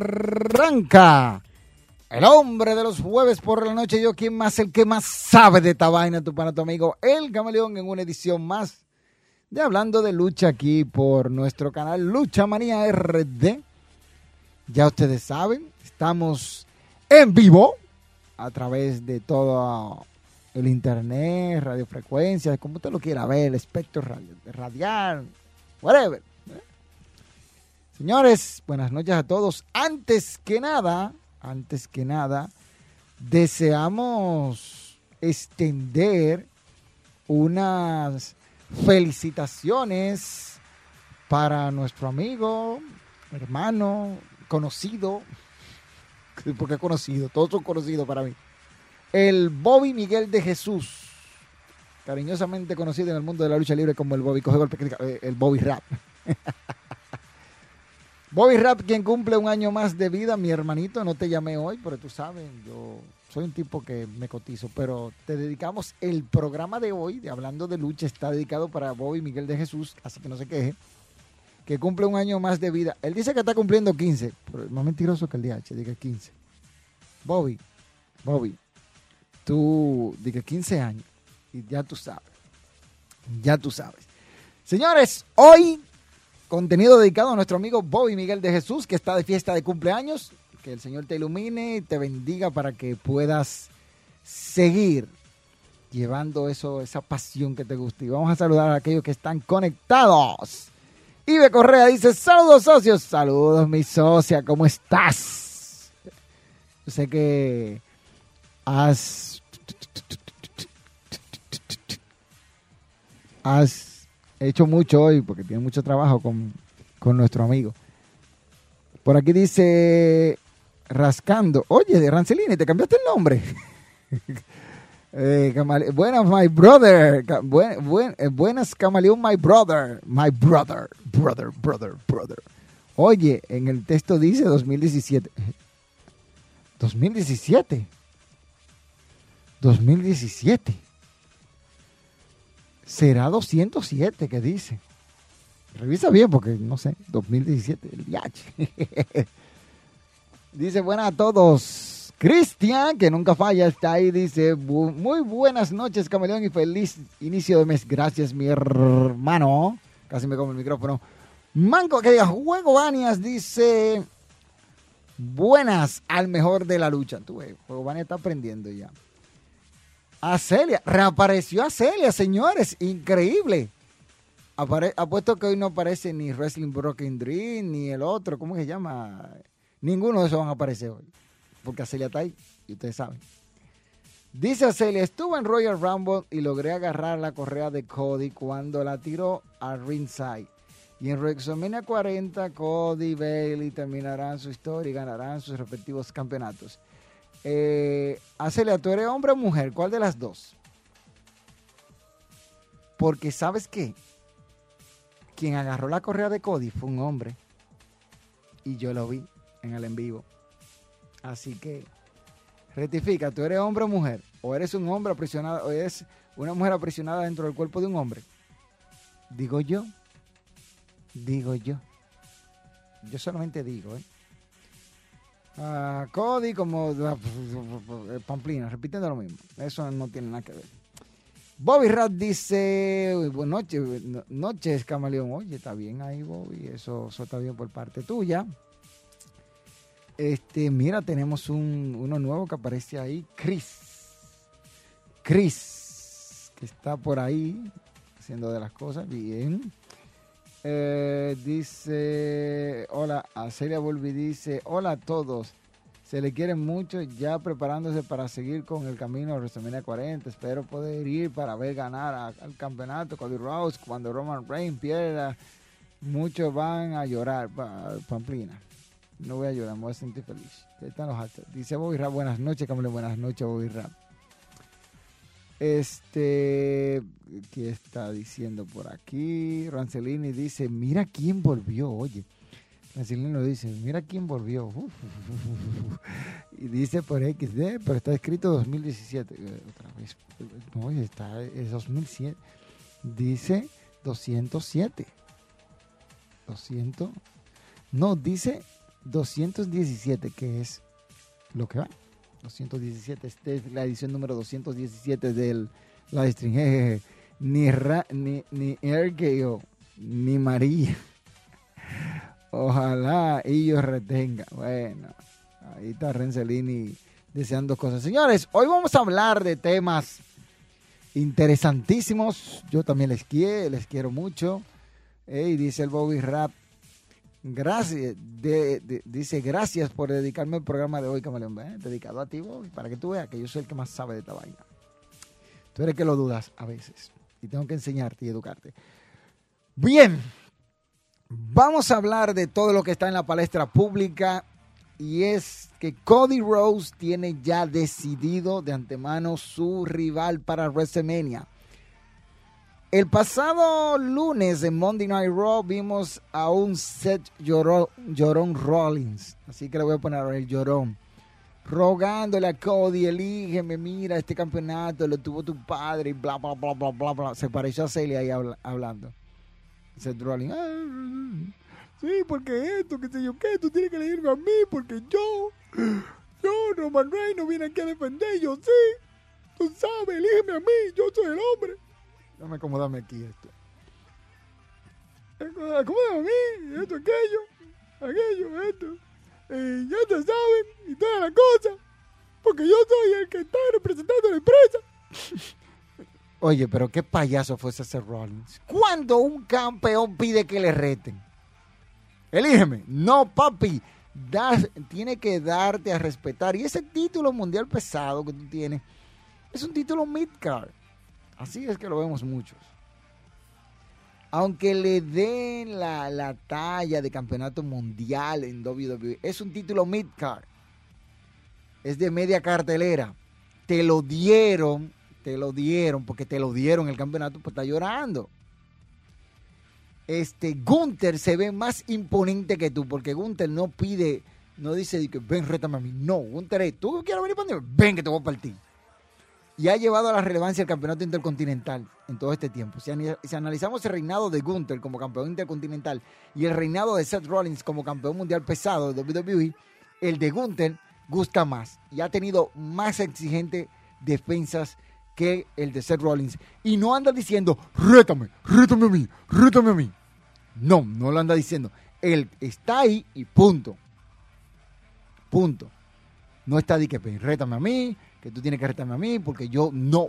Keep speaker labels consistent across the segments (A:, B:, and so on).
A: Arranca. El hombre de los jueves por la noche, yo quien más, el que más sabe de esta vaina, tu pana, tu amigo, el camaleón, en una edición más de Hablando de Lucha aquí por nuestro canal Lucha Manía RD. Ya ustedes saben, estamos en vivo a través de todo el internet, radiofrecuencias, como usted lo quiera ver, el espectro radial, whatever. Señores, buenas noches a todos. Antes que nada, antes que nada, deseamos extender unas felicitaciones para nuestro amigo, hermano, conocido, porque conocido, todos son conocidos para mí, el Bobby Miguel de Jesús, cariñosamente conocido en el mundo de la lucha libre como el Bobby, coge eh, el Bobby Rap. Bobby Rap, quien cumple un año más de vida, mi hermanito, no te llamé hoy, pero tú sabes, yo soy un tipo que me cotizo, pero te dedicamos el programa de hoy, de Hablando de Lucha, está dedicado para Bobby Miguel de Jesús, así que no se queje, que cumple un año más de vida. Él dice que está cumpliendo 15, pero es más mentiroso que el DH, diga 15. Bobby, Bobby, tú diga 15 años y ya tú sabes, ya tú sabes. Señores, hoy Contenido dedicado a nuestro amigo Bobby Miguel de Jesús, que está de fiesta de cumpleaños. Que el Señor te ilumine y te bendiga para que puedas seguir llevando eso, esa pasión que te gusta. Y vamos a saludar a aquellos que están conectados. Ibe Correa dice, saludos socios, saludos mi socia, ¿cómo estás? Yo sé que has, has he hecho mucho hoy porque tiene mucho trabajo con, nuestro amigo. Por aquí dice Rascando. Oye, de Rancelini, ¿te cambiaste el nombre? eh, buenas, my brother. Eh, buenas, Camaleón, my brother. My brother. Brother, brother, brother. Oye, en el texto dice 2017. 2017. 2017 será 207 que dice. Revisa bien porque no sé, 2017, el viaje. dice buenas a todos. Cristian, que nunca falla, está ahí, dice muy buenas noches, camaleón, y feliz inicio de mes. Gracias, mi hermano. Casi me como el micrófono. Manco, que diga, Juego Banias dice buenas al mejor de la lucha. Tú, Juego Banias está aprendiendo ya. A Celia, reapareció a Celia, señores, increíble. apuesto que hoy no aparece ni Wrestling Broken Dream, ni el otro, ¿cómo se llama? Ninguno de esos van a aparecer hoy, porque Celia está ahí, y ustedes saben. Dice Celia, estuve en Royal Rumble y logré agarrar la correa de Cody cuando la tiró a ringside. Y en WrestleMania 40, Cody y Bailey terminarán su historia y ganarán sus respectivos campeonatos. Eh, ¿tú eres hombre o mujer? ¿Cuál de las dos? Porque sabes qué? Quien agarró la correa de Cody fue un hombre. Y yo lo vi en el en vivo. Así que rectifica, ¿tú eres hombre o mujer? ¿O eres un hombre aprisionado? ¿O eres una mujer aprisionada dentro del cuerpo de un hombre? Digo yo. Digo yo. Yo solamente digo, ¿eh? Uh, Cody como Pamplina, repitiendo lo mismo. Eso no tiene nada que ver. Bobby Rat dice, buenas noches, noches, camaleón. Oye, está bien ahí, Bobby. Eso, eso está bien por parte tuya. Este, mira, tenemos un, uno nuevo que aparece ahí, Chris. Chris, que está por ahí haciendo de las cosas bien. Eh, dice, hola, a Celia Volvi dice, hola a todos. Se le quiere mucho, ya preparándose para seguir con el camino a WrestleMania 40. Espero poder ir para ver ganar al campeonato Cody Rhodes cuando Roman Reigns pierda. Muchos van a llorar, Pamplina. No voy a llorar, me voy a sentir feliz. Están los Dice Bobby Rap, buenas noches, Camilo, buenas noches, Bobby Rap. Este, ¿qué está diciendo por aquí? Rancelini dice, mira quién volvió, oye. Marcelino dice, mira quién volvió. y dice por XD, pero está escrito 2017. Eh, otra vez. No, está, es 2007. Dice 207. 200. No, dice 217, que es lo que va. 217. Esta es la edición número 217 del live stream. Ni, Ra, ni, ni ni María. Ojalá ellos retengan. Bueno, ahí está Renzelini deseando cosas. Señores, hoy vamos a hablar de temas interesantísimos. Yo también les quiero, les quiero mucho. Y dice el Bobby Rap. Gracias, dice gracias por dedicarme al programa de hoy, Camaleón. ¿eh? Dedicado a ti, para que tú veas que yo soy el que más sabe de esta vaina. Tú eres que lo dudas a veces. Y tengo que enseñarte y educarte. Bien, Vamos a hablar de todo lo que está en la palestra pública y es que Cody Rose tiene ya decidido de antemano su rival para WrestleMania. El pasado lunes en Monday Night Raw vimos a un Seth Llorón, Rollins, así que le voy a poner el Llorón, rogándole a Cody, elígeme, mira, este campeonato lo tuvo tu padre y bla, bla, bla, bla, bla, bla. Se pareció a Celia ahí hablando. Seth Rollins, sí, porque esto, qué sé yo qué, tú tienes que elegirme a mí, porque yo, yo, Roman Reigns no viene aquí a defender, yo sí, tú sabes, elígeme a mí, yo soy el hombre. Dame acomodarme aquí esto. Acomódame a mí, esto, aquello, aquello, esto. Y ya te saben, y toda la cosa, porque yo soy el que está representando la empresa. Oye, pero qué payaso fue ese Rollins. ¿Cuándo un campeón pide que le reten? Elígeme. No, papi. tiene que darte a respetar. Y ese título mundial pesado que tú tienes es un título midcard. Así es que lo vemos muchos. Aunque le den la, la talla de campeonato mundial en WWE, es un título midcard. Es de media cartelera. Te lo dieron te lo dieron, porque te lo dieron el campeonato, pues está llorando. Este, Gunther se ve más imponente que tú, porque Gunther no pide, no dice que ven, rétame a mí. No, Gunther es, tú quieres venir para mí, ven que te voy a partir. Y ha llevado a la relevancia el campeonato intercontinental en todo este tiempo. Si, analizamos el reinado de Gunther como campeón intercontinental y el reinado de Seth Rollins como campeón mundial pesado de WWE, el de Gunther gusta más y ha tenido más exigentes defensas que el de Seth Rollins. Y no anda diciendo, rétame, rétame a mí, rétame a mí. No, no lo anda diciendo. Él está ahí y punto. Punto. No está de que pues, rétame a mí, que tú tienes que retarme a mí, porque yo no.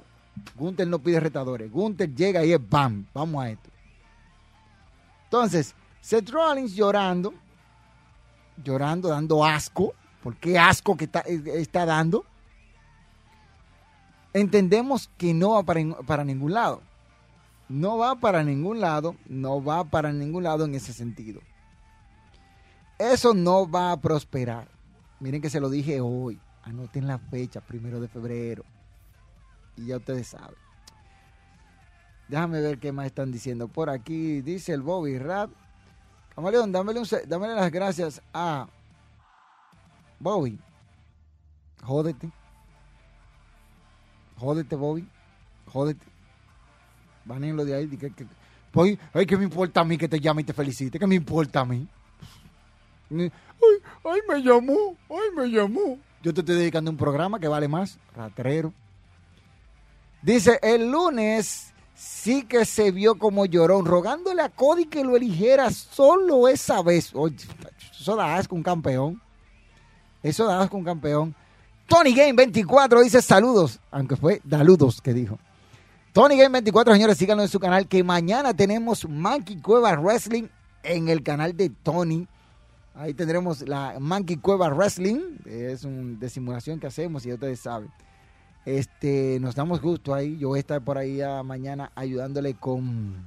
A: Gunther no pide retadores. Gunther llega y es bam, vamos a esto. Entonces, Seth Rollins llorando, llorando, dando asco. ¿Por qué asco que está, está dando? entendemos que no va para, ningún lado. No va para ningún lado, no va para ningún lado en ese sentido. Eso no va a prosperar. Miren que se lo dije hoy. Anoten la fecha, primero de febrero. Y ya ustedes saben. Déjame ver qué más están diciendo. Por aquí dice el Bobby Rap. Camaleón, dámele, dámele las gracias a Bobby. Jódete. Jódete, Bobby. Jódete. lo de ahí. Que, que, pues, ay, ¿qué me importa a mí que te llame y te felicite? ¿Qué me importa a mí? Ay, ay, me llamó. Ay, me llamó. Yo te estoy dedicando un programa que vale más. Ratrero. Dice, el lunes sí que se vio como llorón, rogándole a Cody que lo eligiera solo esa vez. Oye, eso da asco un campeón. Eso da asco un campeón. Tony Game 24 dice saludos, aunque fue daludos que dijo. Tony Game 24, señores, síganlo en su canal, que mañana tenemos Monkey Cueva Wrestling en el canal de Tony. Ahí tendremos la Monkey Cueva Wrestling, es un de simulación que hacemos y ustedes saben. Este, nos damos gusto ahí. Yo voy a estar por ahí mañana ayudándole con,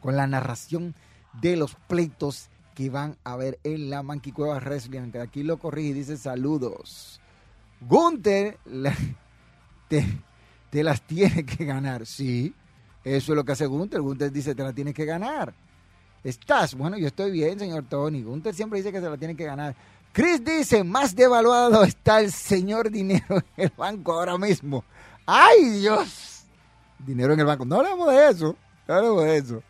A: con la narración de los pleitos que van a ver en la Monkey Cueva Wrestling. Aquí lo corrige y dice saludos. Gunther te, te las tiene que ganar. Sí, eso es lo que hace Gunther. Gunther dice te las tienes que ganar. Estás, bueno, yo estoy bien, señor Tony. Gunther siempre dice que se la tiene que ganar. Chris dice, más devaluado está el señor dinero en el banco ahora mismo. ¡Ay, Dios! Dinero en el banco. No hablemos de eso. No hablemos de eso.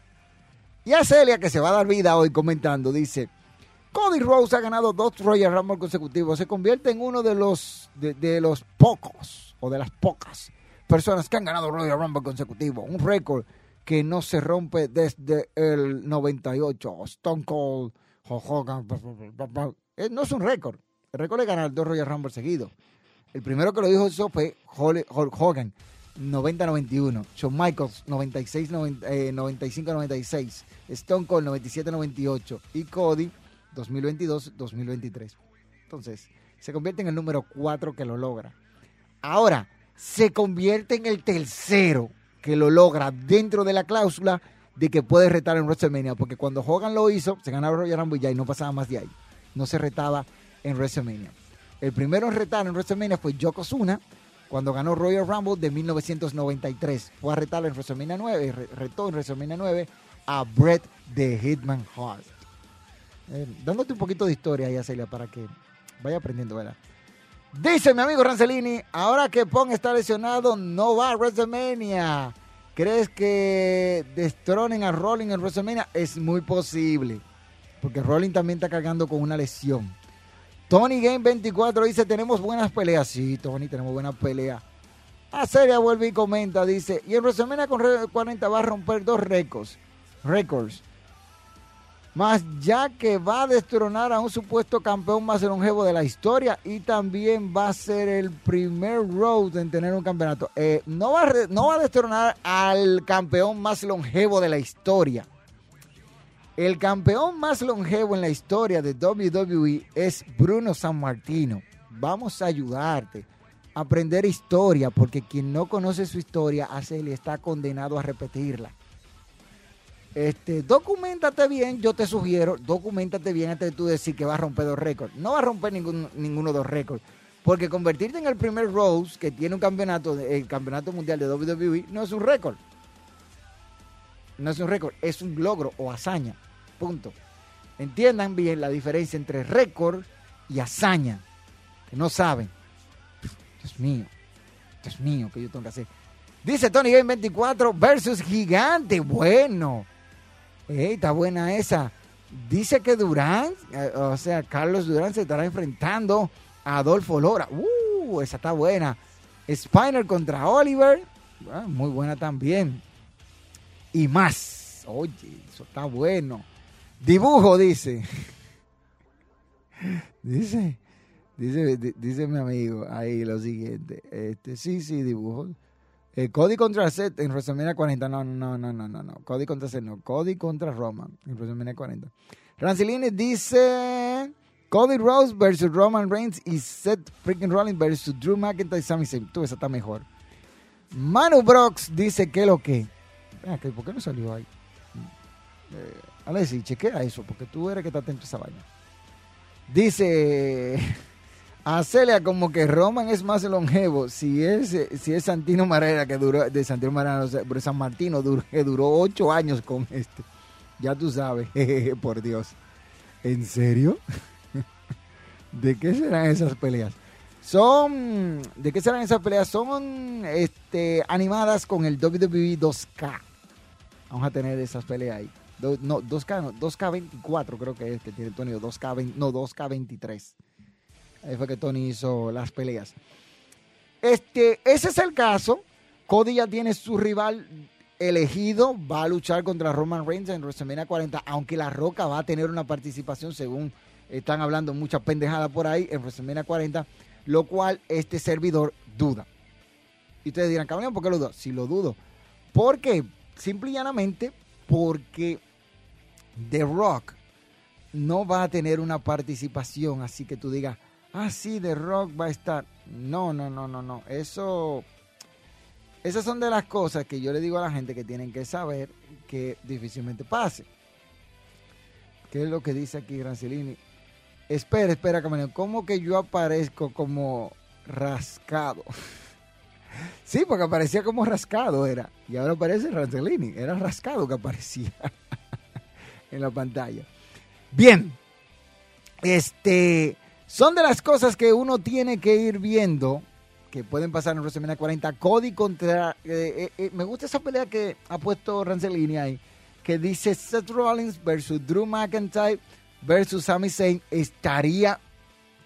A: Y a Celia, que se va a dar vida hoy comentando, dice, Cody Rose ha ganado dos Royal Rumble consecutivos. Se convierte en uno de los, de, de los pocos, o de las pocas personas que han ganado Royal Rumble consecutivo. Un récord que no se rompe desde el 98. Stone Cold, Hogan, no es un récord. El récord es ganar dos Royal Rumble seguidos. El primero que lo dijo eso fue Hulk Hogan, 90-91. Shawn Michaels, 95-96. Eh, Stone Cold, 97-98. Y Cody, 2022-2023. Entonces, se convierte en el número 4 que lo logra. Ahora, se convierte en el tercero que lo logra dentro de la cláusula de que puede retar en WrestleMania, porque cuando Hogan lo hizo, se ganaba Royal Rumble y no pasaba más de ahí. No se retaba en WrestleMania. El primero en retar en WrestleMania fue Yokozuna, cuando ganó Royal Rumble de 1993. Fue a retar en WrestleMania 9, retó en WrestleMania 9 a Bret de Hitman Hart. Eh, dándote un poquito de historia ahí, Celia, para que vaya aprendiendo, ¿verdad? Dice mi amigo Rancelini, ahora que Pong está lesionado, no va a WrestleMania. ¿Crees que destronen a Rolling en WrestleMania? Es muy posible. Porque Rolling también está cargando con una lesión. Tony Game 24 dice, tenemos buenas peleas. Sí, Tony, tenemos buenas peleas. A Seria vuelve y comenta, dice, y en WrestleMania con 40 va a romper dos récords. Récords más ya que va a destronar a un supuesto campeón más longevo de la historia y también va a ser el primer road en tener un campeonato. Eh, no, va a destronar al campeón más longevo de la historia. El campeón más longevo en la historia de WWE es Bruno San Martino. Vamos a ayudarte a aprender historia porque quien no conoce su historia, hace, le está condenado a repetirla. Este, documentate bien, yo te sugiero, documentate bien antes de tú decir que va a romper dos récords. No va a romper ningún, ninguno de los récords. Porque convertirte en el primer Rose que tiene un campeonato, el campeonato mundial de WWE, no es un récord. No es un récord, es un logro o hazaña. Punto. Entiendan bien la diferencia entre récord y hazaña. Que no saben. Dios mío. Dios mío, que yo tengo que hacer. Dice Tony Game 24 versus Gigante. Bueno. Ey, está buena esa. Dice que Durán, eh, o sea, Carlos Durán se estará enfrentando a Adolfo Lora. Uh, esa está buena. Spiner contra Oliver. Ah, muy buena también. Y más. Oye, eso está bueno. Dibujo, dice. dice, dice, dice mi amigo ahí lo siguiente. Este, sí, sí, dibujo. Eh, Cody contra Seth en WrestleMania 40. No, no, no, no, no, no. Cody contra Seth, no. Cody contra Roman en WrestleMania 40. Rancilini dice Cody Rose versus Roman Reigns y Seth freaking Rollins versus Drew McIntyre y Sami Zayn. Tú, esa está mejor. Manu Brox dice que lo que. ¿Por qué no salió ahí? Eh, Alessi, chequea eso, porque tú eres que está atento a esa vaina. Dice. A Celia como que Roman es más longevo. Si es, si es Santino Marera que duró, de Santino Marera, pero San Martino duró, que duró ocho años con este. Ya tú sabes, por Dios. ¿En serio? ¿De qué serán esas peleas? Son, ¿de qué serán esas peleas? Son este, animadas con el WWE 2K. Vamos a tener esas peleas ahí. no, 2K, no, 2K24 creo que es que tiene Antonio, 2K, no, 2K23. Ahí fue que Tony hizo las peleas. Este, ese es el caso. Cody ya tiene su rival elegido. Va a luchar contra Roman Reigns en WrestleMania 40. Aunque La Roca va a tener una participación, según están hablando mucha pendejada por ahí, en WrestleMania 40. Lo cual este servidor duda. Y ustedes dirán, cabrón, ¿por qué lo dudo? Si lo dudo. Porque, simple y llanamente, porque The Rock no va a tener una participación, así que tú digas, ah, sí, The Rock va a estar. No, no, no, no, no. Eso, esas son de las cosas que yo le digo a la gente que tienen que saber que difícilmente pase. ¿Qué es lo que dice aquí Rancelini? Espera, espera, Camarón. ¿Cómo que yo aparezco como rascado? sí, porque aparecía como rascado era. Y ahora aparece Rancelini. Era rascado que aparecía en la pantalla. Bien. Este. Son de las cosas que uno tiene que ir viendo que pueden pasar en WrestleMania 40. Cody contra. Eh, eh, eh, me gusta esa pelea que ha puesto Rancelini ahí. Que dice Seth Rollins versus Drew McIntyre versus Sami Zayn. Estaría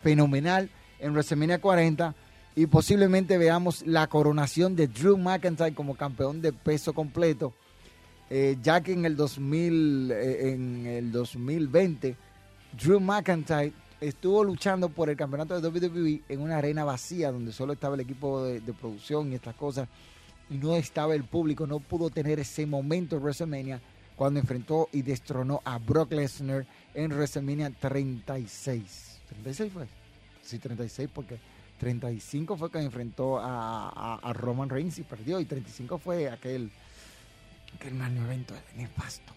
A: fenomenal en WrestleMania 40. Y posiblemente veamos la coronación de Drew McIntyre como campeón de peso completo. ya que en el, 2000, en el 2020, Drew McIntyre estuvo luchando por el campeonato de WWE en una arena vacía donde solo estaba el equipo de, producción y estas cosas y no estaba el público, no pudo tener ese momento en WrestleMania cuando enfrentó y destronó a Brock Lesnar en WrestleMania 36. ¿36 fue? Sí, 36 porque 35 fue que enfrentó a, Roman Reigns y perdió y 35 fue aquel, aquel mal evento de nefasto.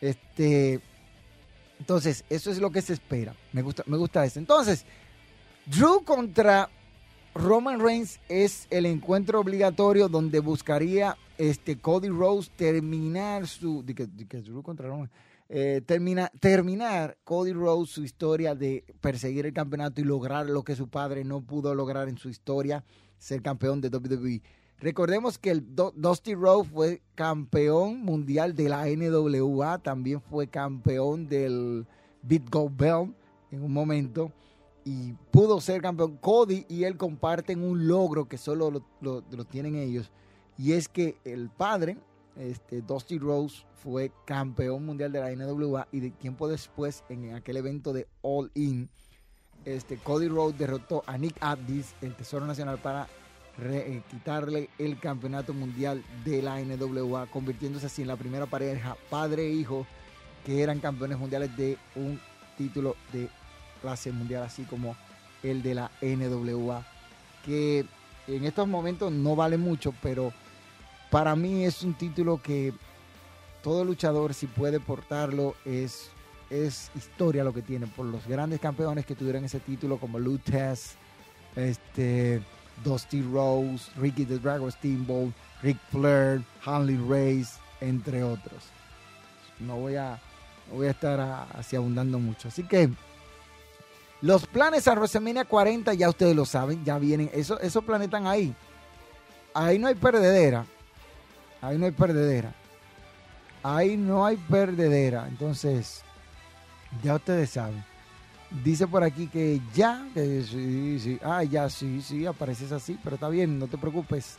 A: Este, entonces, eso es lo que se espera. Me gusta, me gusta eso. Entonces, Drew contra Roman Reigns es el encuentro obligatorio donde buscaría este Cody Rhodes terminar su. Drew contra Roman. Eh, termina, terminar Cody Rhodes su historia de perseguir el campeonato y lograr lo que su padre no pudo lograr en su historia, ser campeón de WWE. Recordemos que el Dusty Rhodes fue campeón mundial de la NWA, también fue campeón del Beat Gold Bell en un momento y pudo ser campeón. Cody y él comparten un logro que solo lo, tienen ellos y es que el padre, este, Dusty Rose, fue campeón mundial de la NWA y de tiempo después en aquel evento de All In, este, Cody Rhodes derrotó a Nick Addis, el Tesoro Nacional, para quitarle el campeonato mundial de la NWA, convirtiéndose así en la primera pareja padre e hijo que eran campeones mundiales de un título de clase mundial, así como el de la NWA, que en estos momentos no vale mucho, pero para mí es un título que todo luchador, si puede portarlo, es, es historia lo que tiene, por los grandes campeones que tuvieron ese título, como Lutez, este Dusty Rose, Ricky the Dragon Steamboat, Rick Flair, Hanley Race, entre otros. No voy a, voy a estar así abundando mucho. Así que los planes a WrestleMania 40 ya ustedes lo saben, ya vienen. Eso, esos planes están ahí. Ahí no hay perdedera. Ahí no hay perdedera. Ahí no hay perdedera. Entonces, ya ustedes saben. Dice por aquí que ya, que sí, sí, ah, ya, sí, sí, apareces así, pero está bien, no te preocupes.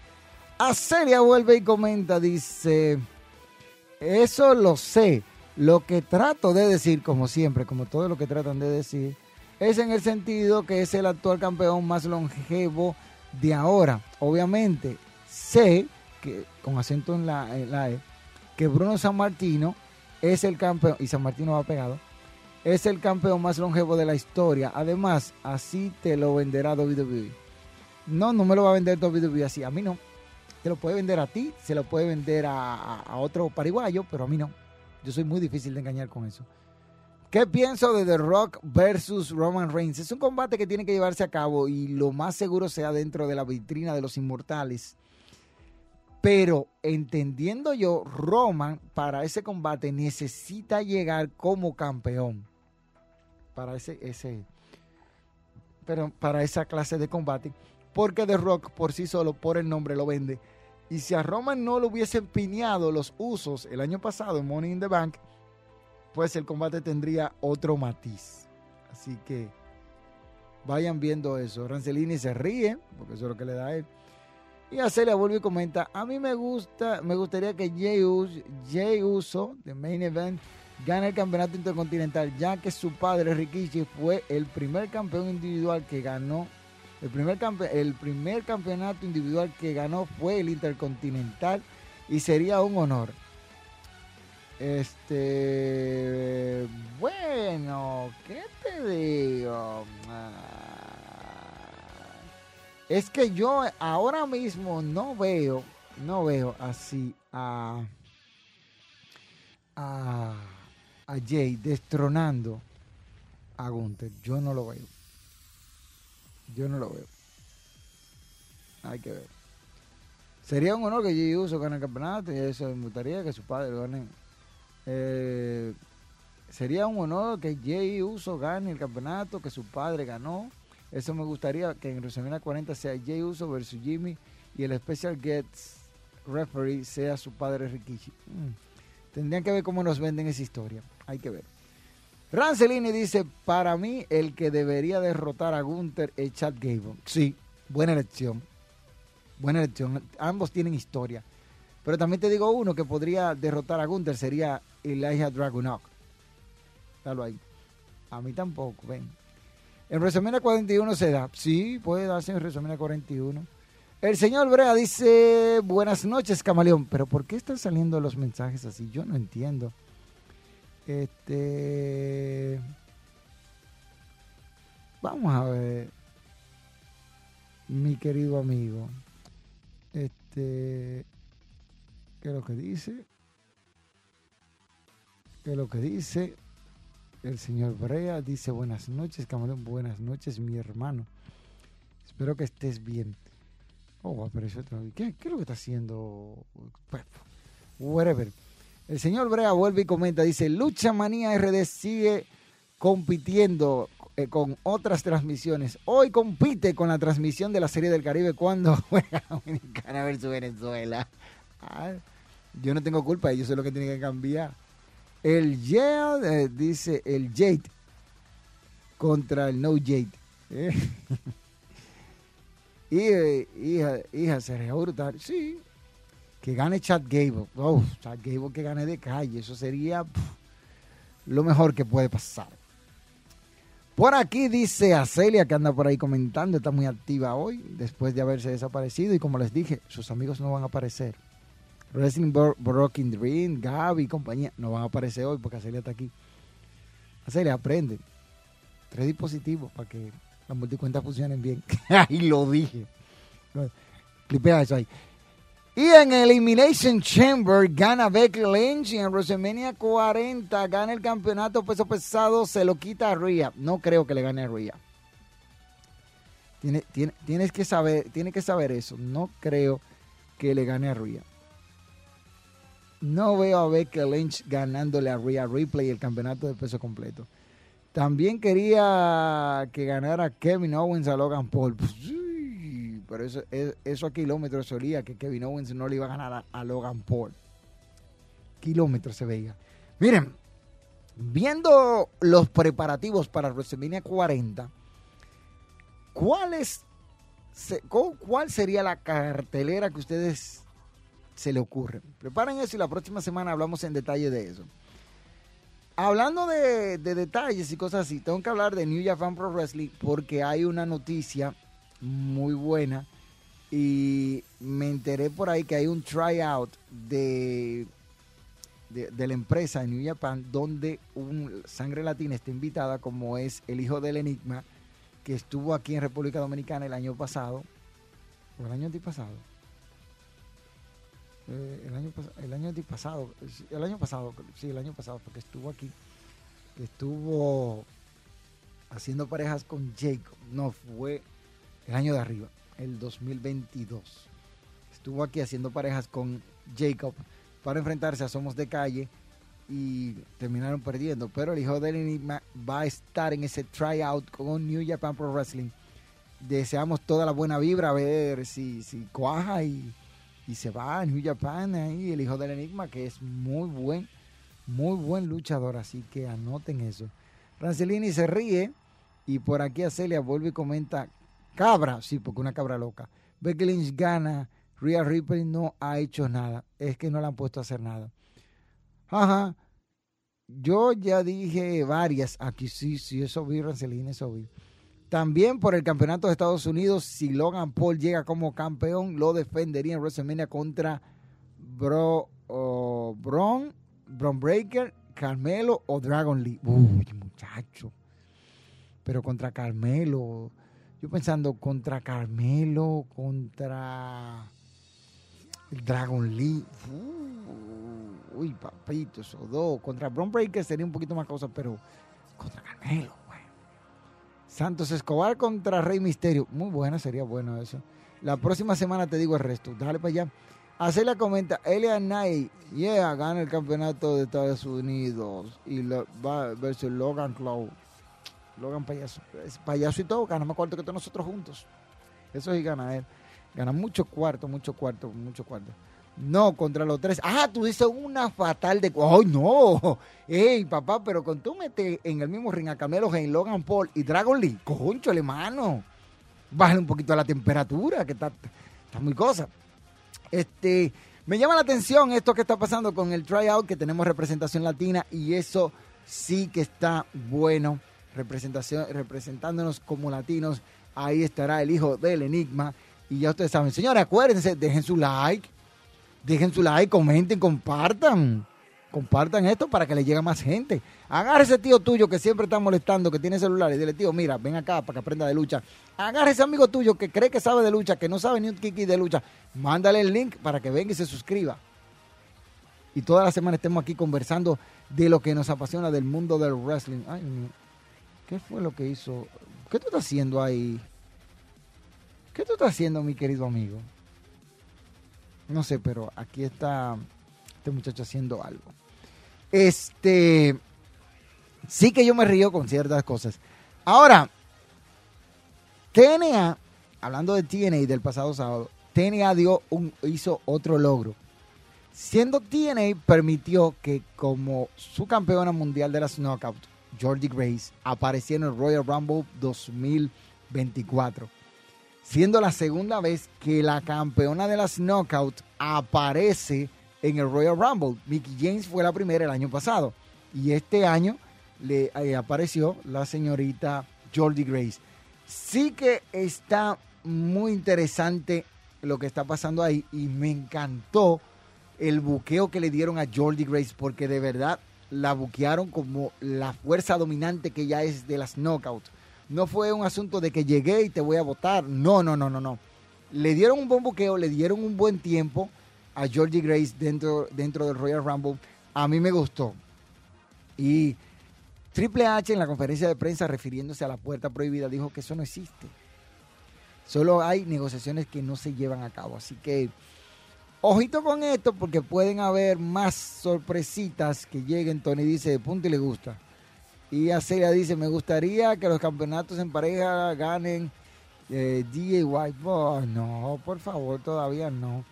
A: Acelia vuelve y comenta, dice, eso lo sé, lo que trato de decir, como siempre, como todo lo que tratan de decir, es en el sentido que es el actual campeón más longevo de ahora. Obviamente, sé que, con acento en la, en la E, que Bruno San Martino es el campeón, y San Martino va pegado, es el campeón más longevo de la historia. Además, así te lo venderá WWE. No, no me lo va a vender WWE así. A mí no. Te lo puede vender a ti, se lo puede vender a, otro pariguayo, pero a mí no. Yo soy muy difícil de engañar con eso. ¿Qué pienso de The Rock versus Roman Reigns? Es un combate que tiene que llevarse a cabo y lo más seguro sea dentro de la vitrina de los inmortales. Pero entendiendo yo, Roman para ese combate necesita llegar como campeón para ese, ese, pero para esa clase de combate, porque The Rock por sí solo, por el nombre, lo vende. Y si a Roman no le hubiesen piñado los usos el año pasado en Money in the Bank, pues el combate tendría otro matiz. Así que vayan viendo eso. Rancelini se ríe, porque eso es lo que le da a él. Y Acelia vuelve y comenta, a mí me gusta, me gustaría que Jay Uso de Main Event gana el campeonato intercontinental, ya que su padre Rikishi fue el primer campeón individual que ganó. El primer, el primer campeonato individual que ganó fue el intercontinental y sería un honor. Este, bueno, ¿qué te digo? Ah, es que yo ahora mismo no veo, no veo así a, a, a Jay destronando a Gunther. Yo no lo veo. Yo no lo veo. Hay que ver. Sería un honor que Jay Uso gane el campeonato y eso me gustaría que su padre gane. Eh, sería un honor que Jay Uso gane el campeonato que su padre ganó. Eso me gustaría que en WrestleMania 40 sea Jay Uso versus Jimmy y el Special Guest Referee sea su padre Rikishi. Mm. Tendrían que ver cómo nos venden esa historia. Hay que ver. Rancelini dice, para mí el que debería derrotar a Gunther es Chad Gable. Sí, buena elección. Buena elección. Ambos tienen historia. Pero también te digo uno que podría derrotar a Gunther sería Elijah Dragunov. Dalo ahí. A mí tampoco, ven. En WrestleMania 41 se da. Sí, puede darse en WrestleMania 41. El señor Brea dice, buenas noches, camaleón. Pero ¿por qué están saliendo los mensajes así? Yo no entiendo. Este... Vamos a ver. Mi querido amigo. Este... ¿Qué es lo que dice? ¿Qué es lo que dice? El señor Brea dice buenas noches, camarón, buenas noches, mi hermano. Espero que estés bien. Oh, apareció otra vez. ¿Qué, ¿Qué es lo que está haciendo? Whatever. El señor Brea vuelve y comenta, dice, Lucha Manía RD sigue compitiendo eh, con otras transmisiones. Hoy compite con la transmisión de la Serie del Caribe cuando juega Dominicana versus Venezuela. Ah, yo no tengo culpa, ellos son los que tienen que cambiar. El Yale, eh, dice el Jade contra el No Jade. Eh. y, eh, hija, sería brutal. Sí, que gane Chad Gable. Oh, Chad Gable que gane de calle. Eso sería lo mejor que puede pasar. Por aquí dice a Celia que anda por ahí comentando, está muy activa hoy, después de haberse desaparecido. Y como les dije, sus amigos no van a aparecer. Wrestling Bro- Broken Dream, Gaby y compañía no van a aparecer hoy porque Acelia está aquí. Acelia, aprende. Tres dispositivos para que las multicuentas funcionen bien. ahí lo dije. Clipea eso ahí. Y en Elimination Chamber gana Becky Lynch y en WrestleMania 40 gana el campeonato peso pesado, se lo quita a Rhea. No creo que le gane a Rhea. Tiene, tiene- tienes que saber, tiene que saber eso. No creo que le gane a Rhea. No veo a Becky Lynch ganándole a Rhea Ripley el campeonato de peso completo. También quería que ganara Kevin Owens a Logan Paul. Pero eso, es- eso a kilómetros se olía que Kevin Owens no le iba a ganar a, Logan Paul. Kilómetros se veía. Miren, viendo los preparativos para WrestleMania 40, ¿cuál, es, ¿cuál sería la cartelera que ustedes se le ocurre? Preparen eso y la próxima semana hablamos en detalle de eso. Hablando de detalles y cosas así, tengo que hablar de New Japan Pro Wrestling porque hay una noticia muy buena. Y me enteré por ahí que hay un tryout de, de, la empresa en New Japan donde un sangre latina está invitada como es el hijo del enigma que estuvo aquí en República Dominicana el año pasado. O el año antipasado eh, el año el año antipasado el año pasado sí el año pasado porque estuvo aquí estuvo haciendo parejas con Jacob. No fue el año de arriba el 2022 estuvo aquí haciendo parejas con Jacob para enfrentarse a Somos de Calle y terminaron perdiendo pero el hijo del enigma va a estar en ese tryout con New Japan Pro Wrestling deseamos toda la buena vibra a ver si, si cuaja y y se va a New Japan ahí, el hijo del enigma, que es muy buen, muy buen luchador, así que anoten eso. Rancelini se ríe y por aquí a Celia vuelve y comenta, cabra, sí, porque una cabra loca. Becky Lynch gana, Rhea Ripley no ha hecho nada, es que no la han puesto a hacer nada. Ajá, yo ya dije varias, aquí sí, sí, eso vi, Rancelini, eso vi. También por el campeonato de Estados Unidos, si Logan Paul llega como campeón, lo defendería en WrestleMania contra Bro, oh, Braun Bron Breaker, Carmelo o Dragon Lee. Uy, muchacho. Pero contra Carmelo, yo pensando contra Carmelo, contra Dragon Lee. Uy, papito, esos dos. Contra Bron Breaker sería un poquito más cosa, pero contra Carmelo, güey. Santos Escobar contra Rey Misterio. Muy buena, sería bueno eso. La próxima semana te digo el resto. Dale para allá. Celia comenta, Elia Knight, yeah, gana el campeonato de Estados Unidos y va versus Logan Cloud. Logan payaso, payaso y todo, gana más cuarto que todos nosotros juntos. Eso sí gana él. Gana mucho cuarto, mucho cuarto, mucho cuarto. No, contra los tres. Ah, tú dices una fatal de. ¡Ay, no! ¡Ey, papá! Pero con tú metes en el mismo ring a Camelo en Logan Paul y Dragon Lee, concho, mano. Bájale un poquito a la temperatura, que está, está muy cosa. Este, me llama la atención esto que está pasando con el tryout, que tenemos representación latina y eso sí que está bueno. Representación, representándonos como latinos. Ahí estará el hijo del enigma. Y ya ustedes saben, señores, acuérdense, dejen su like. Dejen su like, comenten, compartan compartan esto para que le llegue más gente. Agarre ese tío tuyo que siempre está molestando, que tiene celular y dile, tío, mira, ven acá para que aprenda de lucha. Agarre ese amigo tuyo que cree que sabe de lucha, que no sabe ni un kiki de lucha. Mándale el link para que venga y se suscriba. Y toda la semana estemos aquí conversando de lo que nos apasiona del mundo del wrestling. Ay, ¿qué fue lo que hizo? ¿Qué tú estás haciendo ahí? ¿Qué tú estás haciendo, mi querido amigo? No sé, pero aquí está este muchacho haciendo algo. Este, sí que yo me río con ciertas cosas. Ahora, TNA, hablando de TNA del pasado sábado, TNA dio un, hizo otro logro. Siendo TNA permitió que como su campeona mundial de las Knockout, Jordi Grace, apareciera en el Royal Rumble 2024. Siendo la segunda vez que la campeona de las Knockout aparece en el Royal Rumble. Mickey James fue la primera el año pasado y este año le eh, apareció la señorita Jordi Grace. Sí que está muy interesante lo que está pasando ahí y me encantó el buqueo que le dieron a Jordi Grace porque de verdad la buquearon como la fuerza dominante que ya es de las knockouts. No fue un asunto de que llegué y te voy a votar. No, no, no, no, no. Le dieron un buen buqueo, le dieron un buen tiempo a Georgie Grace dentro, dentro del Royal Rumble, a mí me gustó. Y Triple H en la conferencia de prensa refiriéndose a la puerta prohibida dijo que eso no existe. Solo hay negociaciones que no se llevan a cabo. Así que ojito con esto porque pueden haber más sorpresitas que lleguen. Tony dice de punto y le gusta. Y Acelia dice, me gustaría que los campeonatos en pareja ganen eh, DJ White. Oh, no, por favor, todavía no.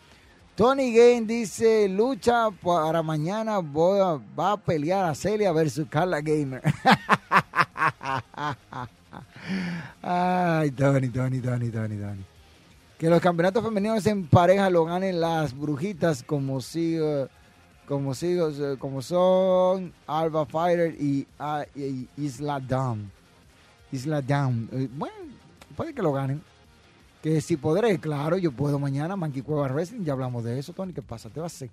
A: Tony Gain dice, lucha para mañana voy a, va a pelear a Celia versus Carla Gamer. Ay, Tony, Tony, Tony, Tony, Tony. Que los campeonatos femeninos en pareja lo ganen las brujitas como si, como si, como son Alba Fighter y, uh, y Isla Down. Isla Down. Eh, bueno, puede que lo ganen. Que si podré, claro, yo puedo mañana, Monkey Cueva Wrestling, ya hablamos de eso, Tony, ¿qué pasa? Te vas a hacer.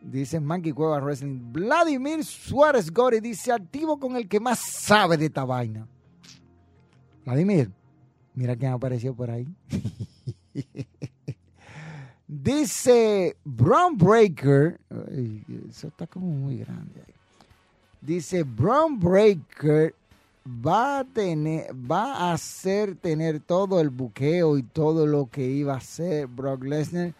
A: Dice Monkey Cueva Wrestling. Vladimir Suárez Gori dice, activo con el que más sabe de esta vaina. Vladimir, mira quién apareció por ahí. dice Brown Breaker, eso está como muy grande. Dice Brown Breaker va a tener, va a hacer tener todo el buqueo y todo lo que iba a hacer Brock Lesnar.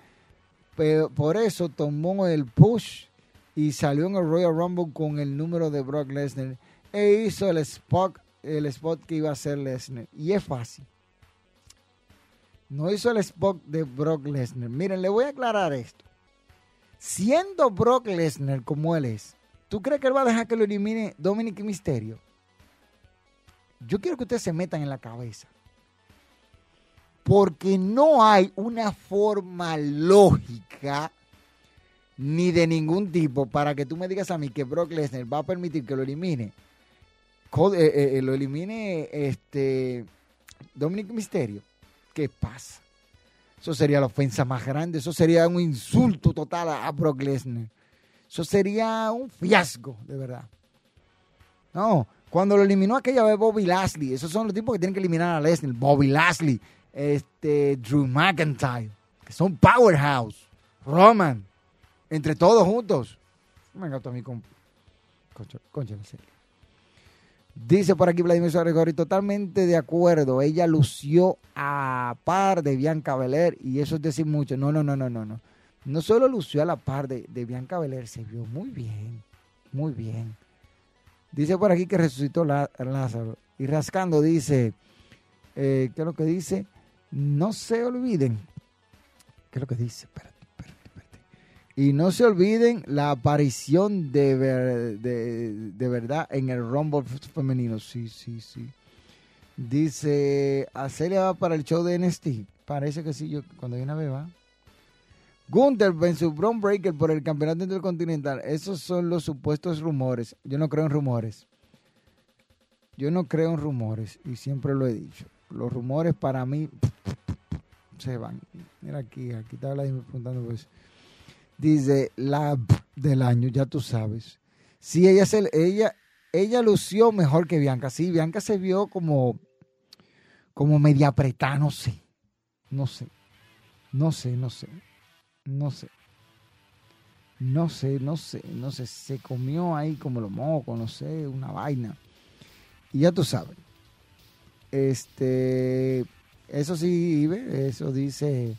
A: Pero por eso tomó el push y salió en el Royal Rumble con el número de Brock Lesnar e hizo el spot, el spot que iba a hacer Lesnar. Y es fácil. No hizo el spot de Brock Lesnar. Miren, le voy a aclarar esto. Siendo Brock Lesnar como él es, ¿tú crees que él va a dejar que lo elimine Dominic Mysterio? Yo quiero que ustedes se metan en la cabeza. Porque no hay una forma lógica ni de ningún tipo para que tú me digas a mí que Brock Lesnar va a permitir que lo elimine. Eh, eh, eh, lo elimine este Dominic Misterio. ¿Qué pasa? Eso sería la ofensa más grande. Eso sería un insulto total a Brock Lesnar. Eso sería un fiasco, de verdad. No, cuando lo eliminó aquella vez Bobby Lashley, esos son los tipos que tienen que eliminar a Lesnar. Bobby Lashley, este, Drew McIntyre, que son powerhouse. Roman, entre todos juntos. Venga, tú a mí con... Serio. Dice por aquí Vladimir Suárez totalmente de acuerdo. Ella lució a par de Bianca Belair y eso es decir mucho. No, no, no, no, no, no. No solo lució a la par de, de Bianca Belair, se vio muy bien, muy bien. Dice por aquí que resucitó Lázaro. Y rascando dice, eh, ¿qué es lo que dice? No se olviden. ¿Qué es lo que dice? Espérate. Y no se olviden la aparición de, de, verdad en el Rumble femenino. Sí, sí, sí. Dice, Acelia va para el show de NXT. Parece que sí, yo cuando viene a ver va. Gunther su Brown Breaker por el campeonato intercontinental. Esos son los supuestos rumores. Yo no creo en rumores. Yo no creo en rumores y siempre lo he dicho. Los rumores para mí se van. Mira aquí, aquí está Vladimir preguntando pues dice la del año, ya tú sabes. Sí, ella, se, ella, ella lució mejor que Bianca. Sí, Bianca se vio como, como media apretada, no sé. No sé. No sé, no sé. No sé. No sé, no sé, no sé. Se comió ahí como lo moco, no sé, una vaina. Y ya tú sabes. Este, eso sí, eso dice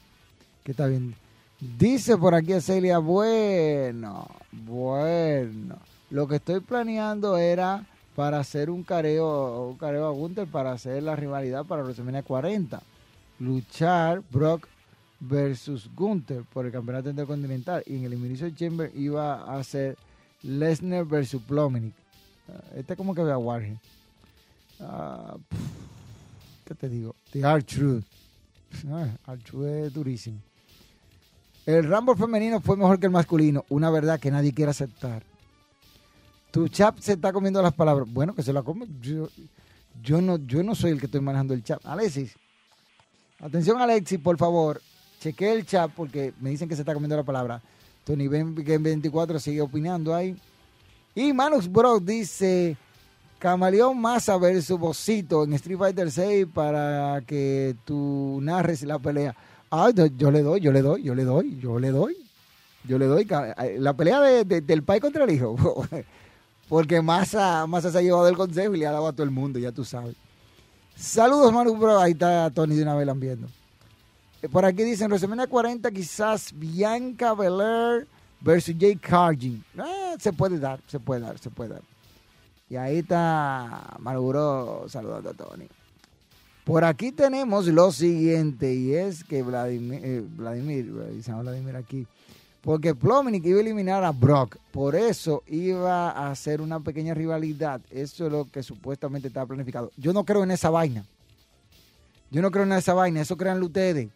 A: que está bien. Dice por aquí Celia, bueno, bueno, lo que estoy planeando era para hacer un careo, un careo a Gunther para hacer la rivalidad para WrestleMania 40. Luchar Brock versus Gunther por el campeonato intercontinental y en el Elimination Chamber iba a ser Lesnar versus Plominic. Este como que ve a Warhead. Ah, ¿Qué te digo? The R-Truth. Ah, R-Truth es durísimo. El Rumble femenino fue mejor que el masculino. Una verdad que nadie quiere aceptar. Tu chat se está comiendo las palabras. Bueno, que se la come. Yo, no, yo no soy el que estoy manejando el chat. Alexis. Atención, Alexis, por favor. Cheque el chat porque me dicen que se está comiendo la palabra. Tony Ben 24 sigue opinando ahí. Y Manus Bro dice: Camaleón Massa versus Bocito en Street Fighter 6 para que tú narres la pelea. Ah, yo le doy, yo le doy, yo le doy, yo le doy. Yo le doy la pelea del pai contra el hijo. Porque Massa, se ha llevado el consejo y le ha dado a todo el mundo, ya tú sabes. Saludos, Manu Bro. Ahí está Tony de una vez viendo. Eh, por aquí dicen, WrestleMania 40, quizás Bianca Belair versus Jake Cargin. Ah, se puede dar, se puede dar, se puede dar. Y ahí está Manu Bro saludando a Tony. Por aquí tenemos lo siguiente, y es que Vladimir, eh, Vladimir, Vladimir aquí, porque Plominic iba a eliminar a Brock, por eso iba a hacer una pequeña rivalidad. Eso es lo que supuestamente estaba planificado. Yo no creo en esa vaina. Yo no creo en esa vaina, eso crean ustedes.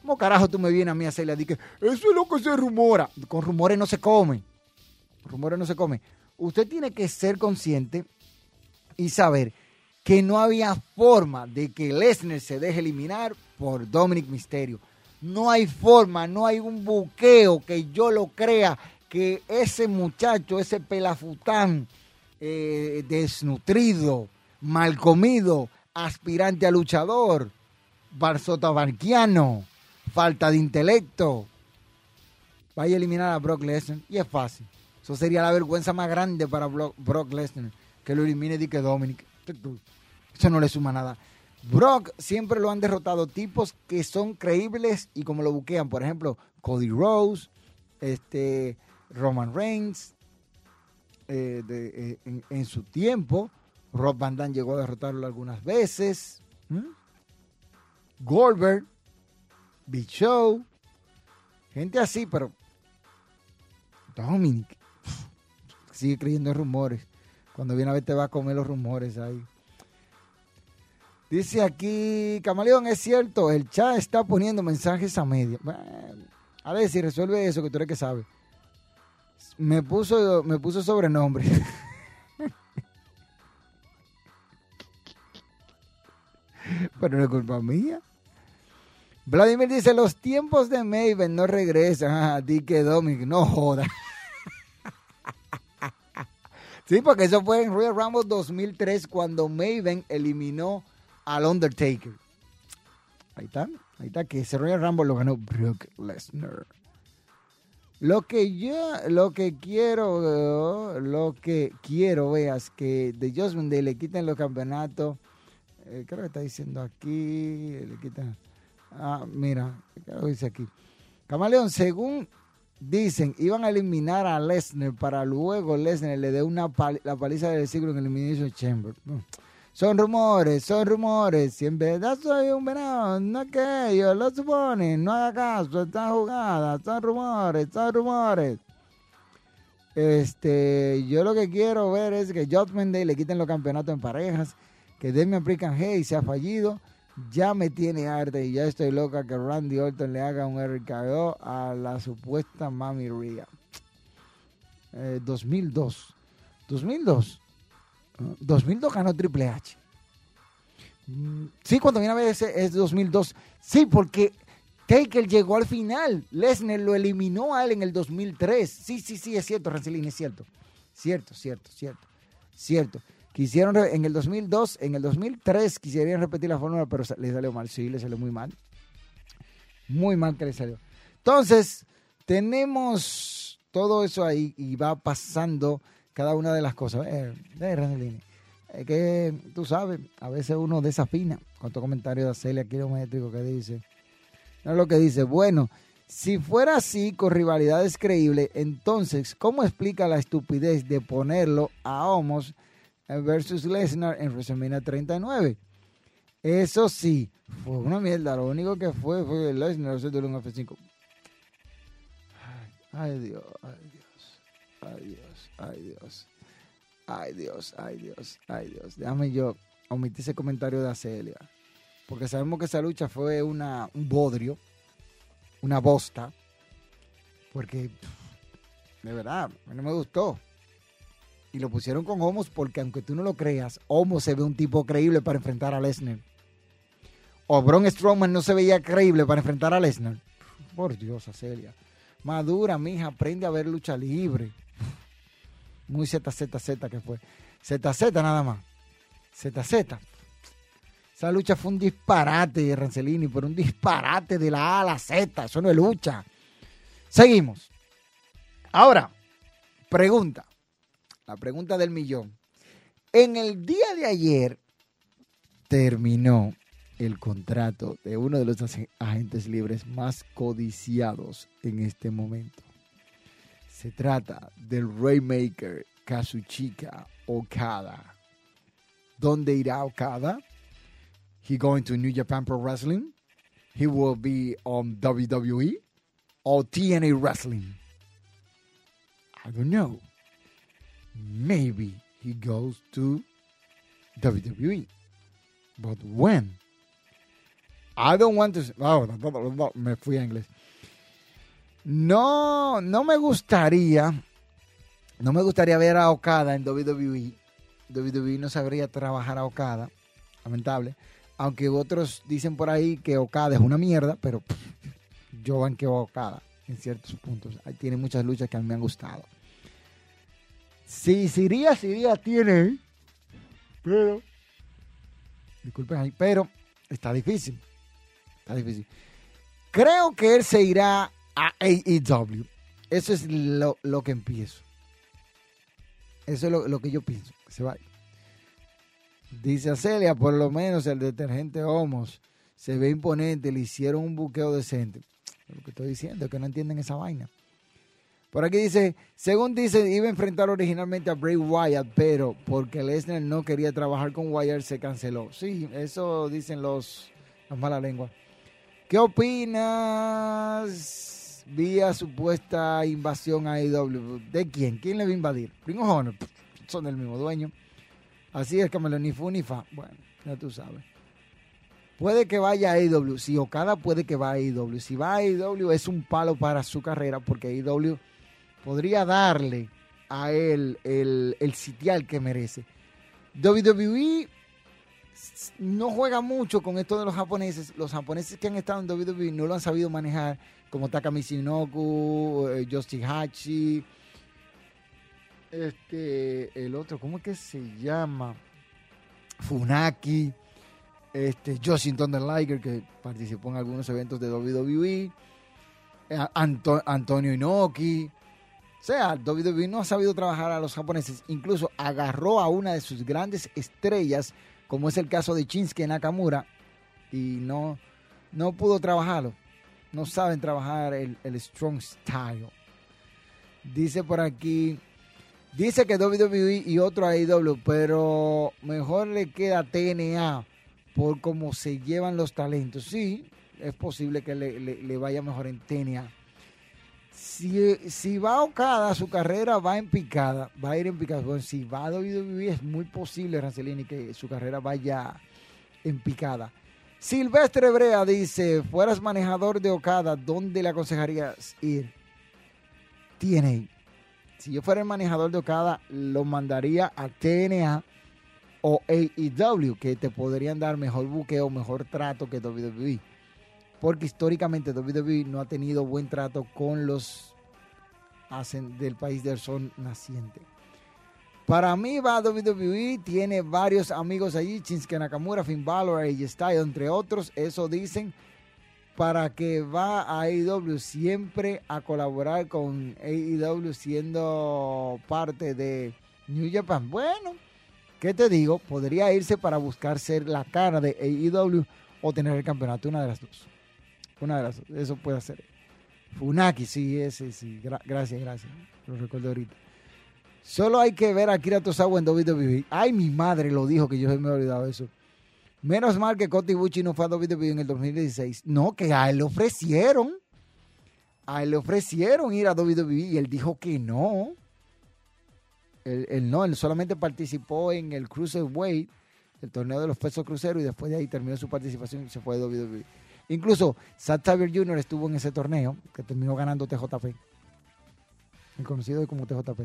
A: ¿Cómo carajo tú me vienes a mí a hacerle a eso es lo que se rumora? Con rumores no se come. Rumores no se come. Usted tiene que ser consciente y saber que no había forma de que Lesnar se deje eliminar por Dominic Mysterio. No hay forma, no hay un buqueo que yo lo crea que ese muchacho, ese pelafután eh, desnutrido, mal comido, aspirante a luchador, barzotabarquiano, falta de intelecto, vaya a eliminar a Brock Lesnar. Y es fácil. Eso sería la vergüenza más grande para Brock Lesnar, que lo elimine que Dominic. Eso no le suma nada. Brock siempre lo han derrotado tipos que son creíbles y como lo buquean. Por ejemplo, Cody Rose, este, Roman Reigns. Eh, eh, en, su tiempo, Rob Van Damme llegó a derrotarlo algunas veces. Goldberg, Big Show, gente así, pero Dominic sigue creyendo en rumores. Cuando viene a ver te va a comer los rumores ahí. Dice aquí, Camaleón, es cierto, el chat está poniendo mensajes a medio. a ver si resuelve eso, que tú eres que sabe. Me puso, me puso sobrenombre. Pero no es culpa mía. Vladimir dice, los tiempos de Maven no regresan. Ah, di que Dominic, no joda. Sí, porque eso fue en Royal Rumble 2003 cuando Maven eliminó al Undertaker. Ahí está, ahí está, que ese Royal Rumble lo ganó Brock Lesnar. Lo que yo, lo que quiero, lo que quiero, veas, que de Judgment Day le quiten los campeonatos. Eh, ¿Qué es lo que está diciendo aquí? Le quitan. Ah, mira, ¿qué lo dice aquí? Camaleón, según dicen, iban a eliminar a Lesnar para luego Lesnar le dé una la paliza del siglo en el Elimination Chamber. Son rumores, son rumores. Si en verdad soy un venado, no que yo lo supone, no haga caso, están jugadas, son rumores, son rumores. Este, yo lo que quiero ver es que Judgment Day le quiten los campeonatos en parejas, que Demian Prick and Hey se ha fallido, ya me tiene arte y ya estoy loca que Randy Orton le haga un RKO a la supuesta Mami Ria. 2002. 2002. 2002 ganó Triple H. Mm, sí, cuando viene a ver es 2002. Sí, porque Taker llegó al final. Lesnar lo eliminó a él en el 2003. Sí, sí, sí, es cierto, Rancelín, es cierto. Cierto, cierto, cierto. Cierto. Quisieron en el 2002, en el 2003 quisieron repetir la fórmula, pero le salió mal. Sí, le salió muy mal. Muy mal que le salió. Entonces, tenemos todo eso ahí y va pasando cada una de las cosas. Eh, eh es que tú sabes, a veces uno desafina con tu comentario de Celia kilométrico que dice. No es lo que dice. Bueno, si fuera así con rivalidades creíbles, entonces, ¿cómo explica la estupidez de ponerlo a Homos versus Lesnar en WrestleMania 39. Eso sí, fue una mierda. Lo único que fue fue Lesnar de un F5. Ay, Dios, ay Dios, ay Dios, ay Dios, ay Dios, ay Dios, ay Dios. Déjame yo omitir ese comentario de Acelia. Porque sabemos que esa lucha fue una, un bodrio, una bosta. Porque, de verdad, no me gustó y lo pusieron con Homos porque aunque tú no lo creas, Homos se ve un tipo creíble para enfrentar a Lesnar. O Braun Strowman no se veía creíble para enfrentar a Lesnar. Por Dios, Celia. Madura, mija, aprende a ver lucha libre. Muy ZZZ que fue. ZZ nada más. ZZ. Esa lucha fue un disparate de Rancelini, pero un disparate de la A a la Z. Eso no es lucha. Seguimos. Ahora, pregunta la pregunta del millón. En el día de ayer terminó el contrato de uno de los agentes libres más codiciados en este momento. Se trata del Raymaker Kazuchika Okada. ¿Dónde irá Okada? He going to New Japan Pro Wrestling? He will be on WWE or TNA Wrestling? I don't know maybe he goes to WWE. But when? I don't want to. Oh, me fui a inglés. No, no me gustaría. No me gustaría ver a Okada en WWE. WWE no sabría trabajar a Okada. Lamentable. Aunque otros dicen por ahí que Okada es una mierda, pero yo banqueo a Okada en ciertos puntos. Tiene muchas luchas que a mí me han gustado. Sí, Siria, Siria tiene, pero, disculpen ahí, pero está difícil. Está difícil. Creo que él se irá a AEW. Eso es lo, que empiezo. Eso es lo, que yo pienso. se va. Dice Celia, por lo menos el detergente Homos se ve imponente, le hicieron un buqueo decente. Lo que estoy diciendo es que no entienden esa vaina. Por aquí dice, según dice, iba a enfrentar originalmente a Bray Wyatt, pero porque Lesnar no quería trabajar con Wyatt se canceló. Sí, eso dicen los, las malas lenguas. ¿Qué opinas vía supuesta invasión a? E ¿De quién? ¿Quién le va a invadir? Primo son del mismo dueño. Así es, Camelo, ni fu ni fa. Bueno, ya tú sabes. Puede que vaya a IW. Si Okada puede que vaya a IW. Si va a IW es un palo para su carrera porque IW podría darle a él el, el sitial que merece. WWE no juega mucho con esto de los japoneses. Los japoneses que han estado en WWE no lo han sabido manejar, como Takami Shinoku, eh, Hachi. este, el otro, ¿cómo es que se llama? Funaki, este, Justin Liger, que participó en algunos eventos de WWE, eh, Antonio Inoki. O sea, WWE no ha sabido trabajar a los japoneses, incluso agarró a una de sus grandes estrellas, como es el caso de Shinsuke Nakamura, y no, no pudo trabajarlo. No saben trabajar el, el strong style. Dice por aquí, dice que WWE y otro AEW, pero mejor le queda TNA por cómo se llevan los talentos. Sí, es posible que le, vaya mejor en TNA. Si, si va Okada, su carrera va en picada, va a ir en picada. Bueno, si va a WWE es muy posible, Rancelini, que su carrera vaya en picada. Silvestre Brea dice, fueras manejador de Okada, ¿dónde le aconsejarías ir? TNA. Si yo fuera el manejador de Okada, lo mandaría a TNA o AEW, que te podrían dar mejor buqueo, mejor trato que WWE. Porque históricamente WWE no ha tenido buen trato con los del país del sol naciente. Para mí va WWE, tiene varios amigos allí, Shinsuke Nakamura, Finn Balor, AJ Styles, entre otros, eso dicen, para que va a AEW siempre a colaborar con AEW siendo parte de New Japan. Bueno, ¿Qué te digo? Podría irse para buscar ser la cara de AEW o tener el campeonato, una de las dos. Una de las dos, eso puede hacer. Funaki, sí, ese, sí. gracias, gracias. Lo recuerdo ahorita. Solo hay que ver a Kira Tosawa en WWE. Ay, mi madre lo dijo, que yo me he olvidado eso. Menos mal que Coti Bucci no fue a WWE en el 2016. No, que a él le ofrecieron. A él le ofrecieron ir a WWE y él dijo que no. Él, no, él solamente participó en el Cruiserweight, el torneo de los pesos cruceros, y después de ahí terminó su participación y se fue de WWE. Incluso Zack Saber Jr. estuvo en ese torneo, que terminó ganando TJP, el conocido como TJP.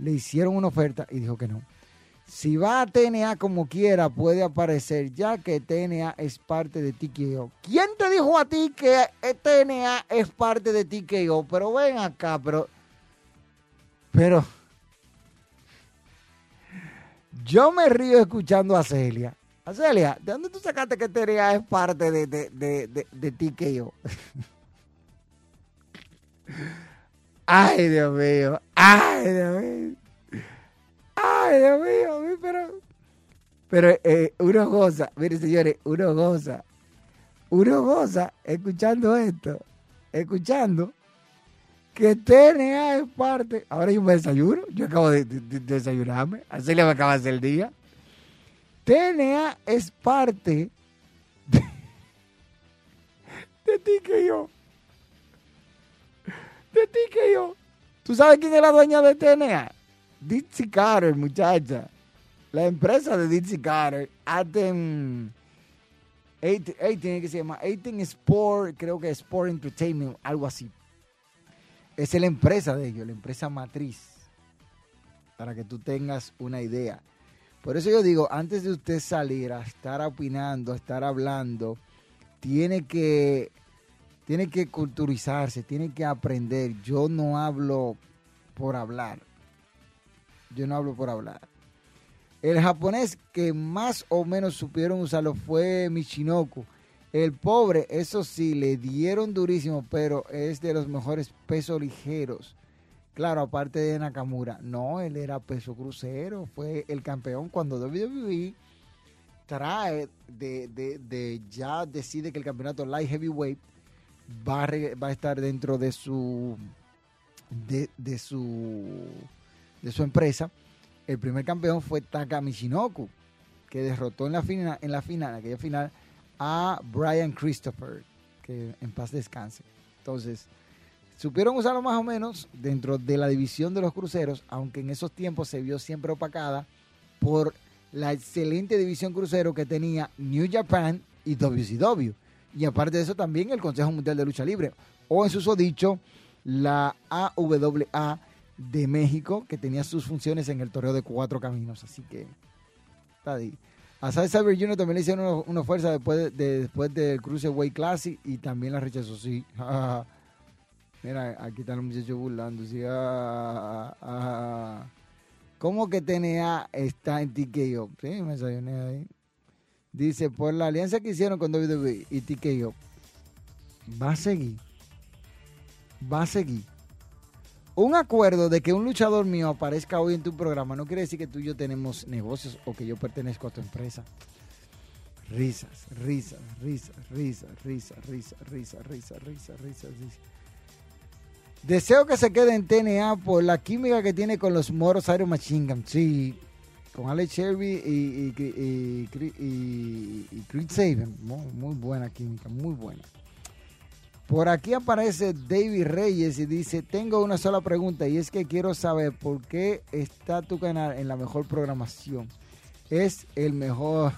A: Le hicieron una oferta y dijo que no. Si va a TNA como quiera, puede aparecer, ya que TNA es parte de TKO. ¿Quién te dijo a ti que TNA es parte de TKO? Pero ven acá, pero. Pero. Yo me río escuchando a Celia. Celia, ¿de dónde tú sacaste que TNA es parte de, de, de, de, yo? Ay, Dios mío. Ay, Dios mío. Ay, Dios mío. Pero, pero eh, uno goza. Mire, señores, uno goza. Uno goza escuchando esto. Escuchando que TNA es parte. Ahora yo me desayuno, yo acabo de, desayunarme, así le acaba de hacer el día. TNA es parte de, ti que yo. De ti que yo. ¿Tú sabes quién es la dueña de TNA? Dixie Carter, muchacha. La empresa de Dixie Carter, Aten. 18, que se llama 18 Sport, creo que Sport Entertainment, algo así es la empresa de ellos, la empresa matriz, para que tú tengas una idea. Por eso yo digo, antes de usted salir a estar opinando, a estar hablando, tiene que, tiene que culturizarse, tiene que aprender. Yo no hablo por hablar. Yo no hablo por hablar. El japonés que más o menos supieron usarlo fue Michinoku el pobre, eso sí, le dieron durísimo, pero es de los mejores pesos ligeros. Claro, aparte de Nakamura. No, él era peso crucero, fue el campeón cuando WWE trae de, de, ya decide que el campeonato light heavyweight va a, va a estar dentro de su de, su de su empresa. El primer campeón fue Taka Michinoku, que derrotó en la final, en la final, en aquella final a Brian Christopher, que en paz descanse. Entonces, supieron usarlo más o menos dentro de la división de los cruceros, aunque en esos tiempos se vio siempre opacada por la excelente división crucero que tenía New Japan y WCW. Y aparte de eso también el Consejo Mundial de Lucha Libre, o en su dicho, la AWA de México, que tenía sus funciones en el torneo de cuatro caminos. Así que está ahí. A Sai Saber Jr. también le hicieron una, fuerza después, de, después del Cruiserweight Classic y también la rechazó, sí. Mira, aquí están los muchachos burlando, sí. Ah, ah, ah, ¿Cómo que TNA está en TKO? Sí, me desayuné ahí. Dice, por la alianza que hicieron con WWE y TKO, va a seguir. Va a seguir. Un acuerdo de que un luchador mío aparezca hoy en tu programa no quiere decir que tú y yo tenemos negocios o que yo pertenezco a tu empresa. Risas, risas, risas, risas, risas, risas, risas, risas, risas, risas, risas. Deseo que se quede en TNA por la química que tiene con los moros Iron Machine Gun. Sí, con Alex Shelby y, Creed Saban. Muy, muy buena química, muy buena. Por aquí aparece David Reyes y dice, tengo una sola pregunta y es que quiero saber por qué está tu canal en la mejor programación. Es el mejor,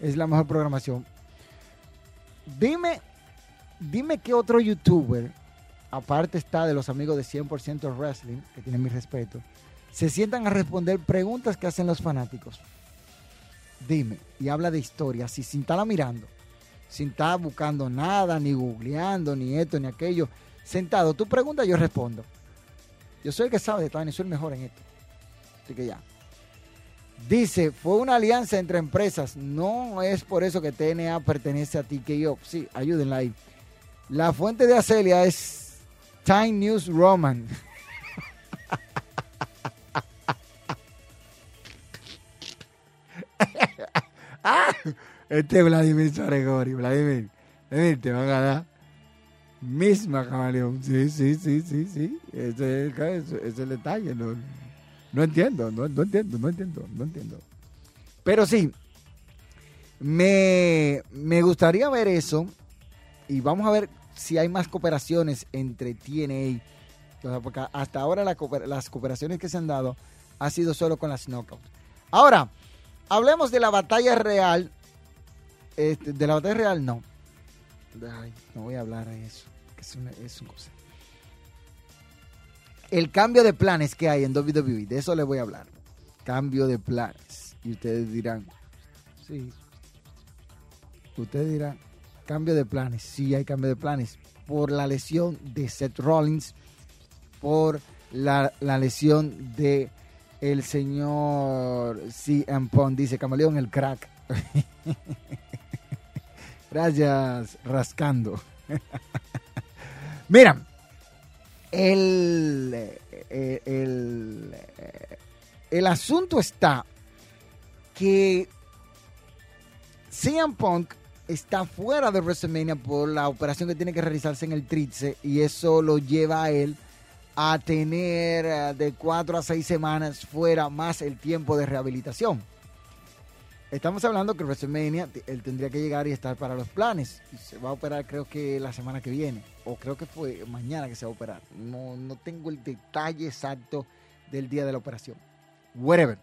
A: es la mejor programación. Dime, dime qué otro youtuber, aparte está de los amigos de 100% Wrestling, que tienen mi respeto, se sientan a responder preguntas que hacen los fanáticos. Dime, y habla de historias, y sin estarla mirando sin estar buscando nada, ni googleando, ni esto, ni aquello. Sentado, tú preguntas, yo respondo. Yo soy el que sabe de todo, y soy el mejor en esto. Así que ya. Dice, fue una alianza entre empresas. No es por eso que TNA pertenece a TKO. Sí, ayúdenla ahí. La fuente de Acelia es Time News Roman. ah, este es Vladimir Saregori. Vladimir, Vladimir, te van a dar misma camaleón. Sí, sí, sí, sí, sí. Ese es el, detalle. No, no entiendo, no, entiendo, no entiendo, no entiendo. Pero sí, me, me gustaría ver eso. Y vamos a ver si hay más cooperaciones entre TNA. Porque hasta ahora las cooperaciones que se han dado ha sido solo con las knockouts. Ahora, hablemos de la batalla real este, de la batalla real, no. no voy a hablar de eso. es, una, cosa. El cambio de planes que hay en WWE, de eso les voy a hablar. Cambio de planes. Y ustedes dirán, sí. Ustedes dirán, cambio de planes. Sí, hay cambio de planes. Por la lesión de Seth Rollins, por la, la lesión de el señor CM Punk, dice Camaleón, el crack. Gracias, rascando. Mira, el, eh, el, eh, el, asunto está que CM Punk está fuera de WrestleMania por la operación que tiene que realizarse en el trice y eso lo lleva a él a tener eh, de cuatro a seis semanas fuera más el tiempo de rehabilitación. Estamos hablando que WrestleMania, él tendría que llegar y estar para los planes. Se va a operar creo que la semana que viene. O creo que fue mañana que se va a operar. No, no tengo el detalle exacto del día de la operación. Whatever.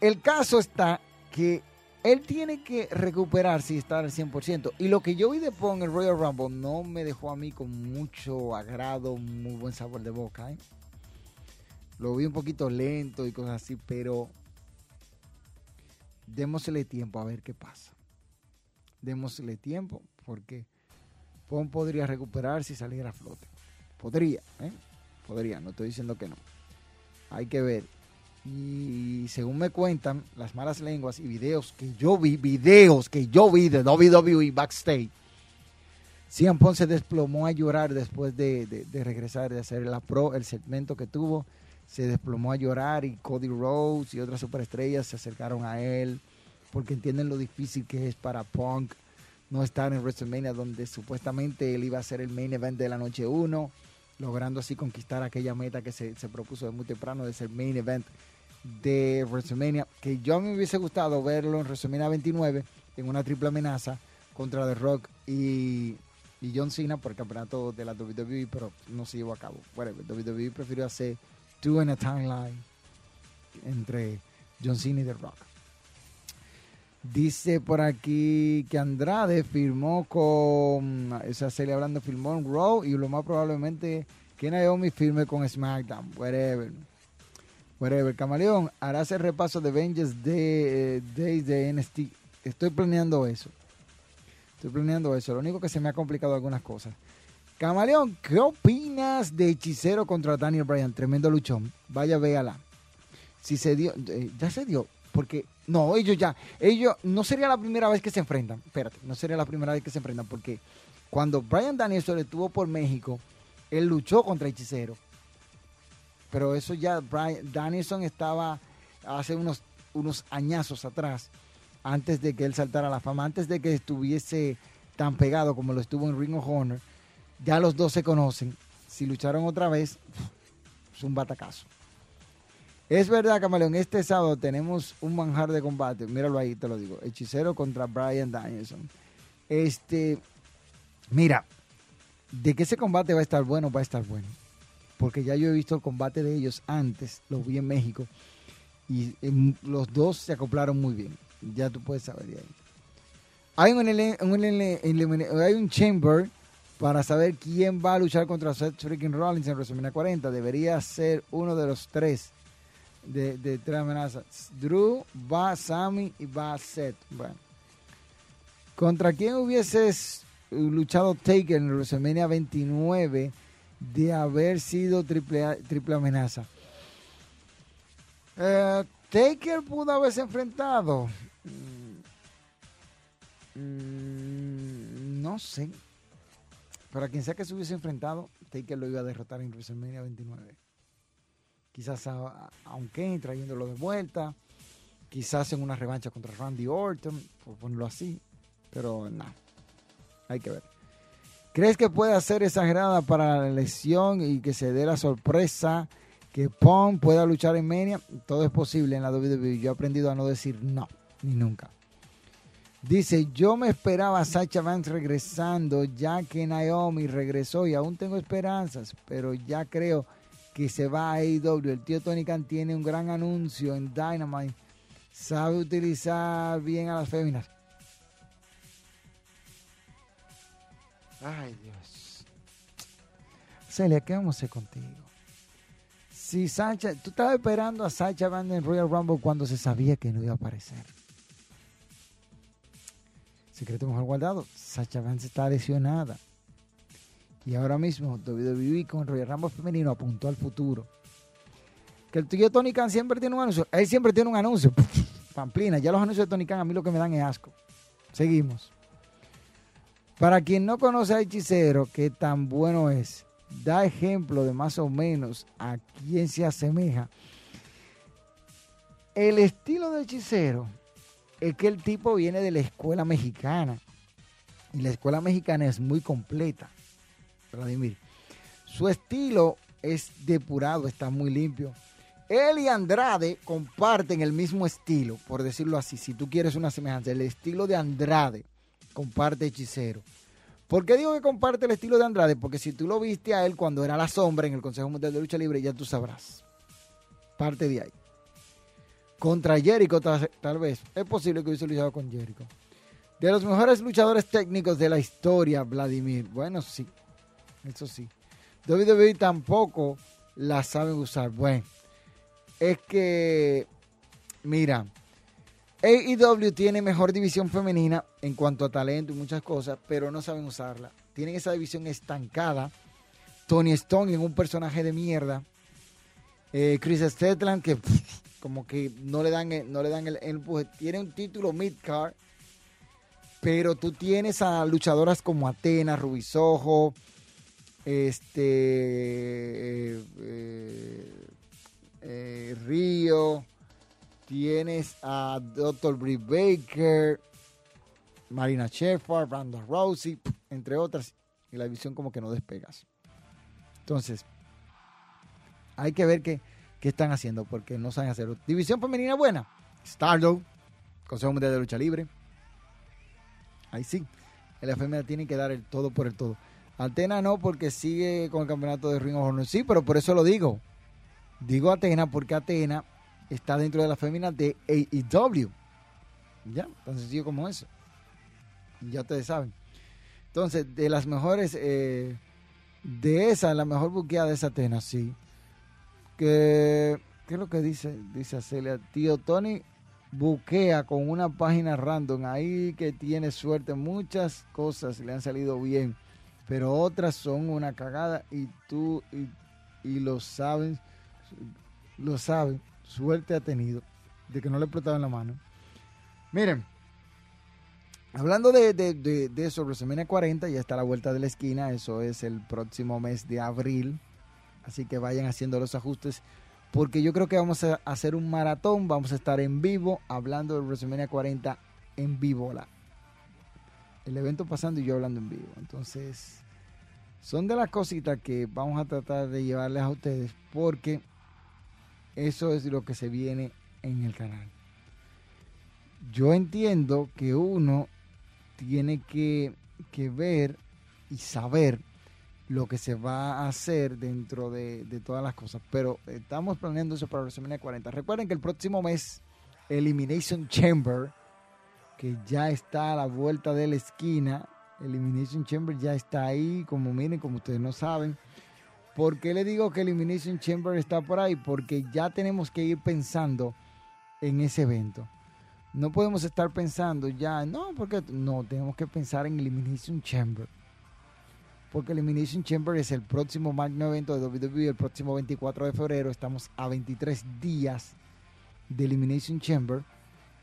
A: El caso está que él tiene que recuperarse y estar al 100%. Y lo que yo vi de Pong en Royal Rumble no me dejó a mí con mucho agrado, muy buen sabor de boca. ¿eh? Lo vi un poquito lento y cosas así, pero démosle tiempo a ver qué pasa. Démosle tiempo porque Pon podría recuperarse y salir a flote. Podría, ¿eh? Podría, no estoy diciendo que no. Hay que ver. Y según me cuentan las malas lenguas y videos que yo vi, videos que yo vi de WWE backstage, Cian Pon se desplomó a llorar después de, de, regresar, de hacer la pro, el segmento que tuvo. Se desplomó a llorar y Cody Rhodes y otras superestrellas se acercaron a él porque entienden lo difícil que es para Punk no estar en WrestleMania donde supuestamente él iba a ser el main event de la noche 1, logrando así conquistar aquella meta que se, propuso de muy temprano de ser main event de WrestleMania, que yo me hubiese gustado verlo en WrestleMania 29 en una triple amenaza contra The Rock y, y John Cena por el campeonato de la WWE, pero no se llevó a cabo. Bueno, WWE prefirió hacer two in a timeline entre John Cena y The Rock. Dice por aquí que Andrade firmó con, o sea, Celia hablando firmó en Raw y lo más probablemente que Naomi firme con SmackDown, whatever. Whatever. Camaleón, harás el repaso de Avengers de, Days de NXT. Estoy planeando eso. Estoy planeando eso. Lo único que se me ha complicado algunas cosas. Camaleón, ¿qué opinas de Hechicero contra Daniel Bryan? Tremendo luchón. Vaya, véala. Si se dio, eh, ya se dio, porque no, ellos ya, ellos no sería la primera vez que se enfrentan. Espérate, no sería la primera vez que se enfrentan, porque cuando Brian Danielson estuvo por México, él luchó contra Hechicero. Pero eso ya, Brian Danielson estaba hace unos, unos añazos atrás, antes de que él saltara a la fama, antes de que estuviese tan pegado como lo estuvo en Ring of Honor ya los dos se conocen. Si lucharon otra vez, es un batacazo. Es verdad, Camaleón, este sábado tenemos un manjar de combate. Míralo ahí, te lo digo. Hechicero contra Brian Danielson. Este, mira, de que ese combate va a estar bueno, va a estar bueno. Porque ya yo he visto el combate de ellos antes, los vi en México. Y em, los dos se acoplaron muy bien. Ya tú puedes saber de ahí. Hay un, chamber para saber quién va a luchar contra Seth freaking Rollins en WrestleMania 40. Debería ser uno de los tres de, de tres amenazas. Drew, va Sammy y va Seth. Bueno. ¿Contra quién hubieses luchado Taker en WrestleMania 29 de haber sido triple, triple amenaza? Eh, Taker pudo haberse enfrentado. Mm, mm, no sé. Para quien sea que se hubiese enfrentado, Taker lo iba a derrotar en WrestleMania 29. Quizás a, aunque trayéndolo de vuelta, quizás en una revancha contra Randy Orton, por ponerlo así, pero nada, hay que ver. ¿Crees que puede ser exagerada para la lesión y que se dé la sorpresa que Pong pueda luchar en Mania? Todo es posible en la WWE. Yo he aprendido a no decir no, ni nunca. Dice, yo me esperaba a Sacha Vance regresando, ya que Naomi regresó y aún tengo esperanzas, pero ya creo que se va a AEW. El tío Tony Khan tiene un gran anuncio en Dynamite. Sabe utilizar bien a las féminas. Ay, Dios. Celia, ¿qué vamos a hacer contigo? Si Sacha, tú estabas esperando a Sacha Vance en Royal Rumble cuando se sabía que no iba a aparecer. Secreto mejor guardado, Sacha Vance está lesionada. Y ahora mismo WWE con Royal Rumble femenino apuntó al futuro. Que el tío Tony Khan siempre tiene un anuncio. Él siempre tiene un anuncio. Pamplina, ya los anuncios de Tony Khan a mí lo que me dan es asco. Seguimos. Para quien no conoce a Hechicero, que tan bueno es, da ejemplo de más o menos a quién se asemeja. El estilo de Hechicero es que el tipo viene de la escuela mexicana. Y la escuela mexicana es muy completa. Vladimir. Su estilo es depurado, está muy limpio. Él y Andrade comparten el mismo estilo, por decirlo así, si tú quieres una semejanza. El estilo de Andrade comparte Hechicero. ¿Por qué digo que comparte el estilo de Andrade? Porque si tú lo viste a él cuando era la sombra en el Consejo Mundial de Lucha Libre, ya tú sabrás. Parte de ahí. Contra Jericho, tal, vez. Es posible que hubiese luchado con Jericho. De los mejores luchadores técnicos de la historia, Vladimir. Bueno, sí. Eso sí. WWE tampoco la saben usar. Bueno, es que, mira, AEW tiene mejor división femenina en cuanto a talento y muchas cosas, pero no saben usarla. Tienen esa división estancada. Tony Stone en un personaje de mierda. Eh, Chris Stetland, que como que no le dan, no le dan el, empuje. Tiene un título mid-card, pero tú tienes a luchadoras como Atena, Rubisojo, este, eh, eh, Río, tienes a Dr. Britt Baker, Marina Shepard, Brandon Rousey, entre otras, y la división como que no despegas. Entonces, hay que ver que qué están haciendo, porque no saben hacerlo. División femenina buena. Stardom, Consejo Mundial de Lucha Libre. Ahí sí. La femenina tiene que dar el todo por el todo. Atena no, porque sigue con el campeonato de Ring of Honor. Sí, pero por eso lo digo. Digo Atena porque Atena está dentro de la femenina de AEW. Ya, tan sencillo como eso. Ya ustedes saben. Entonces, de las mejores, eh, de esa, la mejor buqueada es Atena, sí que, ¿qué es lo que dice? Dice Celia, tío Tony buquea con una página random ahí que tiene suerte, muchas cosas le han salido bien, pero otras son una cagada y tú y, lo sabes, lo sabes, suerte ha tenido de que no le explotaban la mano. Miren, hablando de, de, de, de eso, WrestleMania 40 ya está a la vuelta de la esquina, eso es el próximo mes de abril, así que vayan haciendo los ajustes porque yo creo que vamos a hacer un maratón, vamos a estar en vivo hablando de WrestleMania 40 en vivo. La, el evento pasando y yo hablando en vivo. Entonces, son de las cositas que vamos a tratar de llevarles a ustedes porque eso es lo que se viene en el canal. Yo entiendo que uno tiene que, ver y saber lo que se va a hacer dentro de, de, todas las cosas. Pero estamos planeando eso para WrestleMania 40. Recuerden que el próximo mes, Elimination Chamber que ya está a la vuelta de la esquina. Elimination Chamber ya está ahí, como miren, como ustedes no saben. ¿Por qué le digo que Elimination Chamber está por ahí? Porque ya tenemos que ir pensando en ese evento. No podemos estar pensando ya, no, porque no, tenemos que pensar en Elimination Chamber. Porque Elimination Chamber es el próximo magno evento de WWE el próximo 24 de febrero. Estamos a 23 días de Elimination Chamber,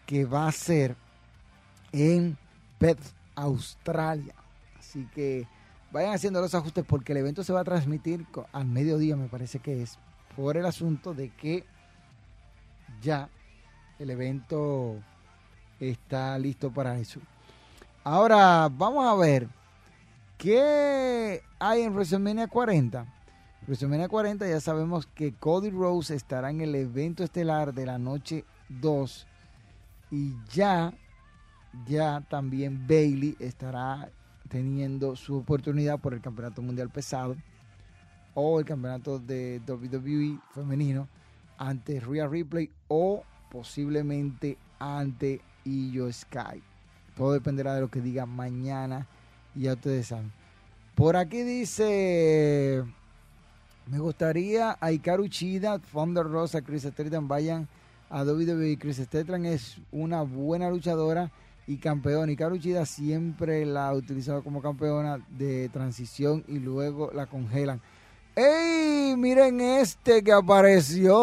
A: que va a ser en Pet Australia. Así que vayan haciendo los ajustes porque el evento se va a transmitir al mediodía, me parece que es, por el asunto de que ya el evento está listo para eso. Ahora vamos a ver qué hay en WrestleMania 40. WrestleMania 40 ya sabemos que Cody Rose estará en el evento estelar de la noche 2 y ya ya también Bailey estará teniendo su oportunidad por el Campeonato Mundial Pesado o el Campeonato de WWE femenino ante Rhea Ripley o posiblemente ante Io Sky. Todo dependerá de lo que diga mañana y ya ustedes saben. Por aquí dice, me gustaría a Ikaru Chida, Thunder Rosa, Chris Stetran vayan a WWE. Chris Stetran es una buena luchadora y campeona. Y Karuchida siempre la ha utilizado como campeona de transición y luego la congelan. ¡Ey! Miren este que apareció.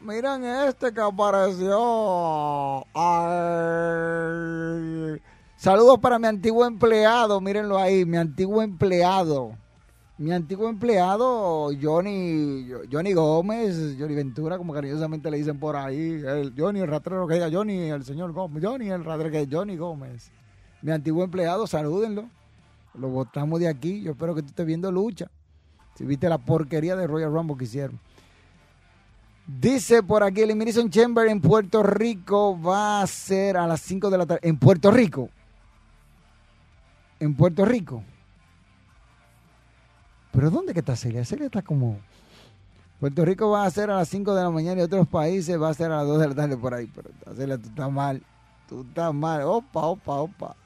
A: Miren este que apareció. Saludos para mi antiguo empleado. Mírenlo ahí, mi antiguo empleado mi antiguo empleado, Johnny, Johnny Gómez, Johnny Ventura, como cariñosamente le dicen por ahí, el Johnny, el ratrero que diga Johnny, el señor Gómez, Johnny, el ratrero que es Johnny Gómez. Mi antiguo empleado, salúdenlo. Lo votamos de aquí. Yo espero que tú estés viendo lucha. Si viste la porquería de Royal Rumble que hicieron. Dice por aquí, el Elimination Chamber en Puerto Rico va a ser a las 5 de la tarde. En Puerto Rico. En Puerto Rico. Pero ¿dónde que está Celia? Celia está como... Puerto Rico va a ser a las 5 de la mañana y otros países va a ser a las 2 de la tarde por ahí. Pero Celia, tú estás mal. Tú estás mal. Opa, opa, opa.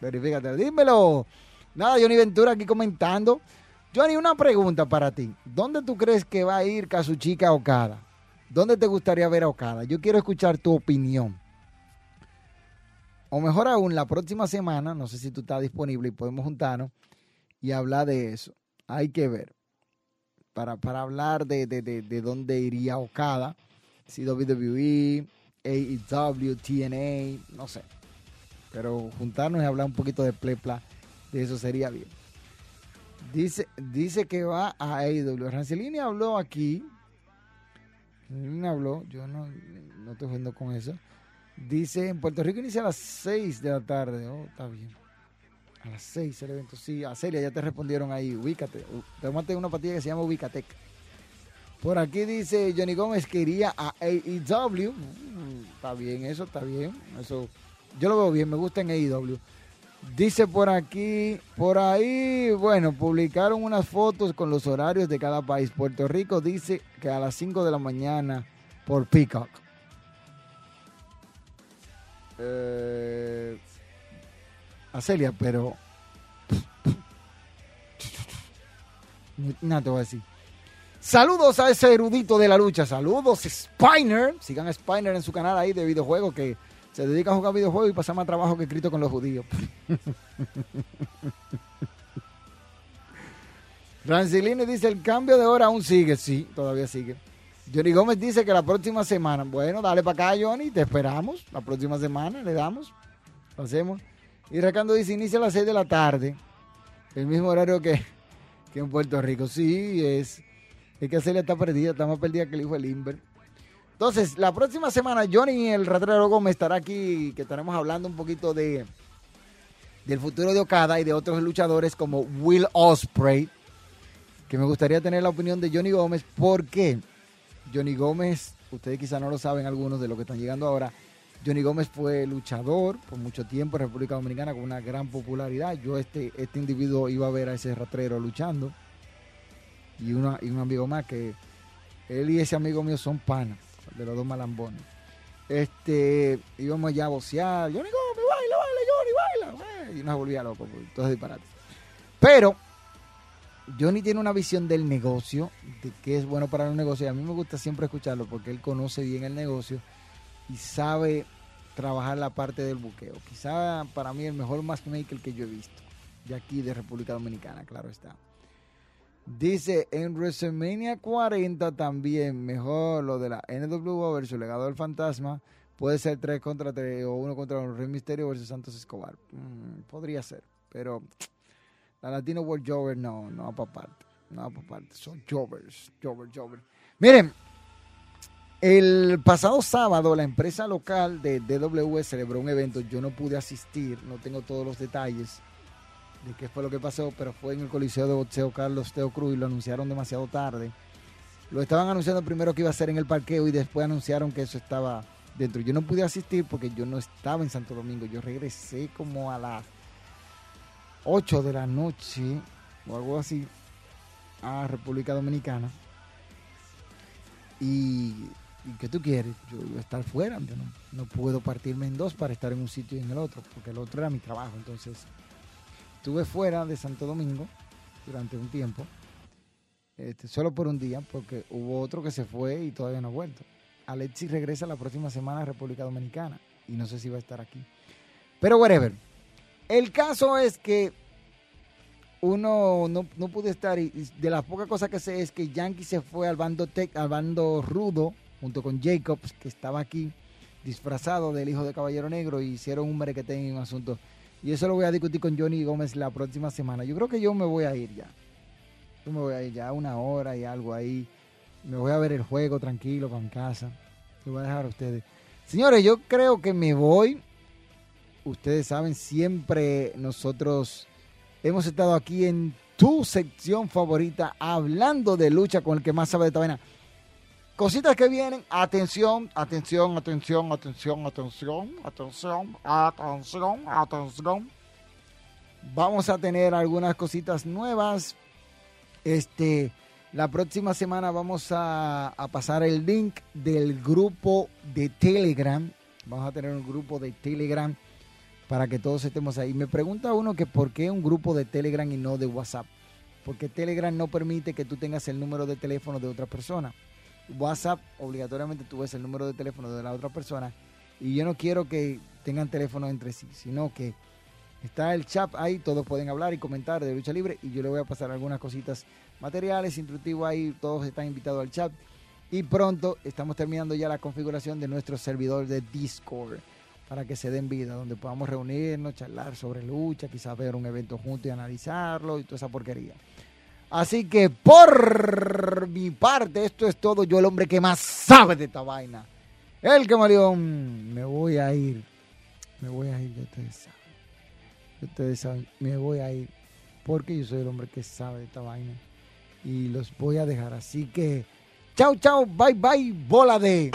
A: Verifícate. Dímelo. Nada, Johnny Ventura aquí comentando. Johnny, una pregunta para ti. ¿Dónde tú crees que va a ir Kazuchika Okada? ¿Dónde te gustaría ver a Okada? Yo quiero escuchar tu opinión. O mejor aún, la próxima semana, no sé si tú estás disponible y podemos juntarnos y hablar de eso hay que ver. Para, para hablar de, de, dónde iría Okada, si WWE, AEW, TNA, no sé. Pero juntarnos y hablar un poquito de plepla, de eso sería bien. Dice, dice que va a AEW. Rancelini habló aquí. Rancelini habló, yo no, no estoy jugando con eso. Dice, en Puerto Rico inicia a las 6 de la tarde. Oh, está bien. A las 6 el evento. Sí, a Celia ya te respondieron ahí. Ubícate. Tómate una patilla que se llama Ubicatec. Por aquí dice Johnny Gómez que iría a AEW. Mm, está bien, eso está bien. Eso yo lo veo bien, me gusta en AEW. Dice por aquí, por ahí, bueno, publicaron unas fotos con los horarios de cada país. Puerto Rico dice que a las 5 de la mañana por Peacock. Eh, a Celia, pero. Nada te voy a decir. Saludos a ese erudito de la lucha. Saludos, Spiner. Sigan a Spiner en su canal ahí de videojuegos que Se dedica a jugar videojuegos y pasa más trabajo que escrito con los judíos. Rancilini dice, el cambio de hora aún sigue. Sí, todavía sigue. Johnny Gómez dice que la próxima semana, bueno, dale para acá, Johnny, te esperamos. La próxima semana le damos, lo hacemos. Y Racando dice, inicia a las 6 de la tarde, el mismo horario que, que en Puerto Rico. Sí, es, es que Celia está perdida, está más perdida que el hijo de Limber. Entonces, la próxima semana, Johnny el Ratrero Gómez estará aquí, que estaremos hablando un poquito de del futuro de Okada y de otros luchadores como Will Osprey, que me gustaría tener la opinión de Johnny Gómez, porque Johnny Gómez, ustedes quizá no lo saben algunos de los que están llegando ahora, Johnny Gómez fue luchador por mucho tiempo en República Dominicana con una gran popularidad. Yo este, este individuo iba a ver a ese ratrero luchando. Y, una, y un amigo más que él y ese amigo mío son panas, de los dos malambones. Este, íbamos allá a bocear, Johnny Gómez, baila, baila, Johnny, baila. Y nos volvía loco, todos disparates. Pero Johnny tiene una visión del negocio, de qué es bueno para el negocio. Y a mí me gusta siempre escucharlo porque él conoce bien el negocio y sabe trabajar la parte del buqueo. Quizá para mí el mejor matchmaker que yo he visto. De aquí, de República Dominicana, claro está. Dice, en WrestleMania 40 también, mejor lo de la NWO versus Legado del Fantasma. Puede ser 3 contra 3 o 1 contra un Rey Misterio versus Santos Escobar. Mm, podría ser, pero la Latino World Jover no, no va para parte. No va para parte. Son Jovers, Jover, Jover. Miren, el pasado sábado la empresa local de DW celebró un evento. Yo no pude asistir, no tengo todos los detalles de qué fue lo que pasó, pero fue en el Coliseo de Boxeo Carlos Teo Cruz y lo anunciaron demasiado tarde. Lo estaban anunciando primero que iba a ser en el parqueo y después anunciaron que eso estaba dentro. Yo no pude asistir porque yo no estaba en Santo Domingo. Yo regresé como a las 8 de la noche o algo así a República Dominicana. Y, ¿qué tú quieres? Yo voy a estar fuera, yo no, no, puedo partirme en dos para estar en un sitio y en el otro, porque el otro era mi trabajo. Entonces, estuve fuera de Santo Domingo durante un tiempo, este, solo por un día, porque hubo otro que se fue y todavía no ha vuelto. Alexis regresa la próxima semana a República Dominicana y no sé si va a estar aquí. Pero whatever. El caso es que uno no, no pudo estar y, de las pocas cosas que sé es que Yankee se fue al bando tech, al bando rudo junto con Jacobs que estaba aquí disfrazado del hijo de Caballero Negro y hicieron un merequete en un asunto y eso lo voy a discutir con Johnny Gómez la próxima semana. Yo creo que yo me voy a ir ya. Yo me voy a ir ya una hora y algo ahí. Me voy a ver el juego tranquilo mi casa. Lo voy a dejar a ustedes. Señores, yo creo que me voy ustedes saben, siempre nosotros hemos estado aquí en tu sección favorita hablando de lucha con el que más sabe de esta vaina. Cositas que vienen, atención, atención, atención, atención, atención, atención, atención, atención. Vamos a tener algunas cositas nuevas. Este, la próxima semana vamos a, a pasar el link del grupo de Telegram. Vamos a tener un grupo de Telegram para que todos estemos ahí. Me pregunta uno que por qué un grupo de Telegram y no de WhatsApp. Porque Telegram no permite que tú tengas el número de teléfono de otra persona. WhatsApp obligatoriamente tú ves el número de teléfono de la otra persona. Y yo no quiero que tengan teléfono entre sí, sino que está el chat ahí, todos pueden hablar y comentar de lucha libre y yo le voy a pasar algunas cositas materiales, instructivos ahí, todos están invitados al chat. Y pronto estamos terminando ya la configuración de nuestro servidor de Discord para que se den vida, donde podamos reunirnos, charlar sobre lucha, quizás ver un evento junto y analizarlo y toda esa porquería. Así que por mi parte, esto es todo. Yo, el hombre que más sabe de esta vaina, el camaleón, me voy a ir. Me voy a ir, ya ustedes saben. Ustedes saben, me voy a ir. Porque yo soy el hombre que sabe de esta vaina. Y los voy a dejar. Así que, chao, chao, bye, bye, bola de.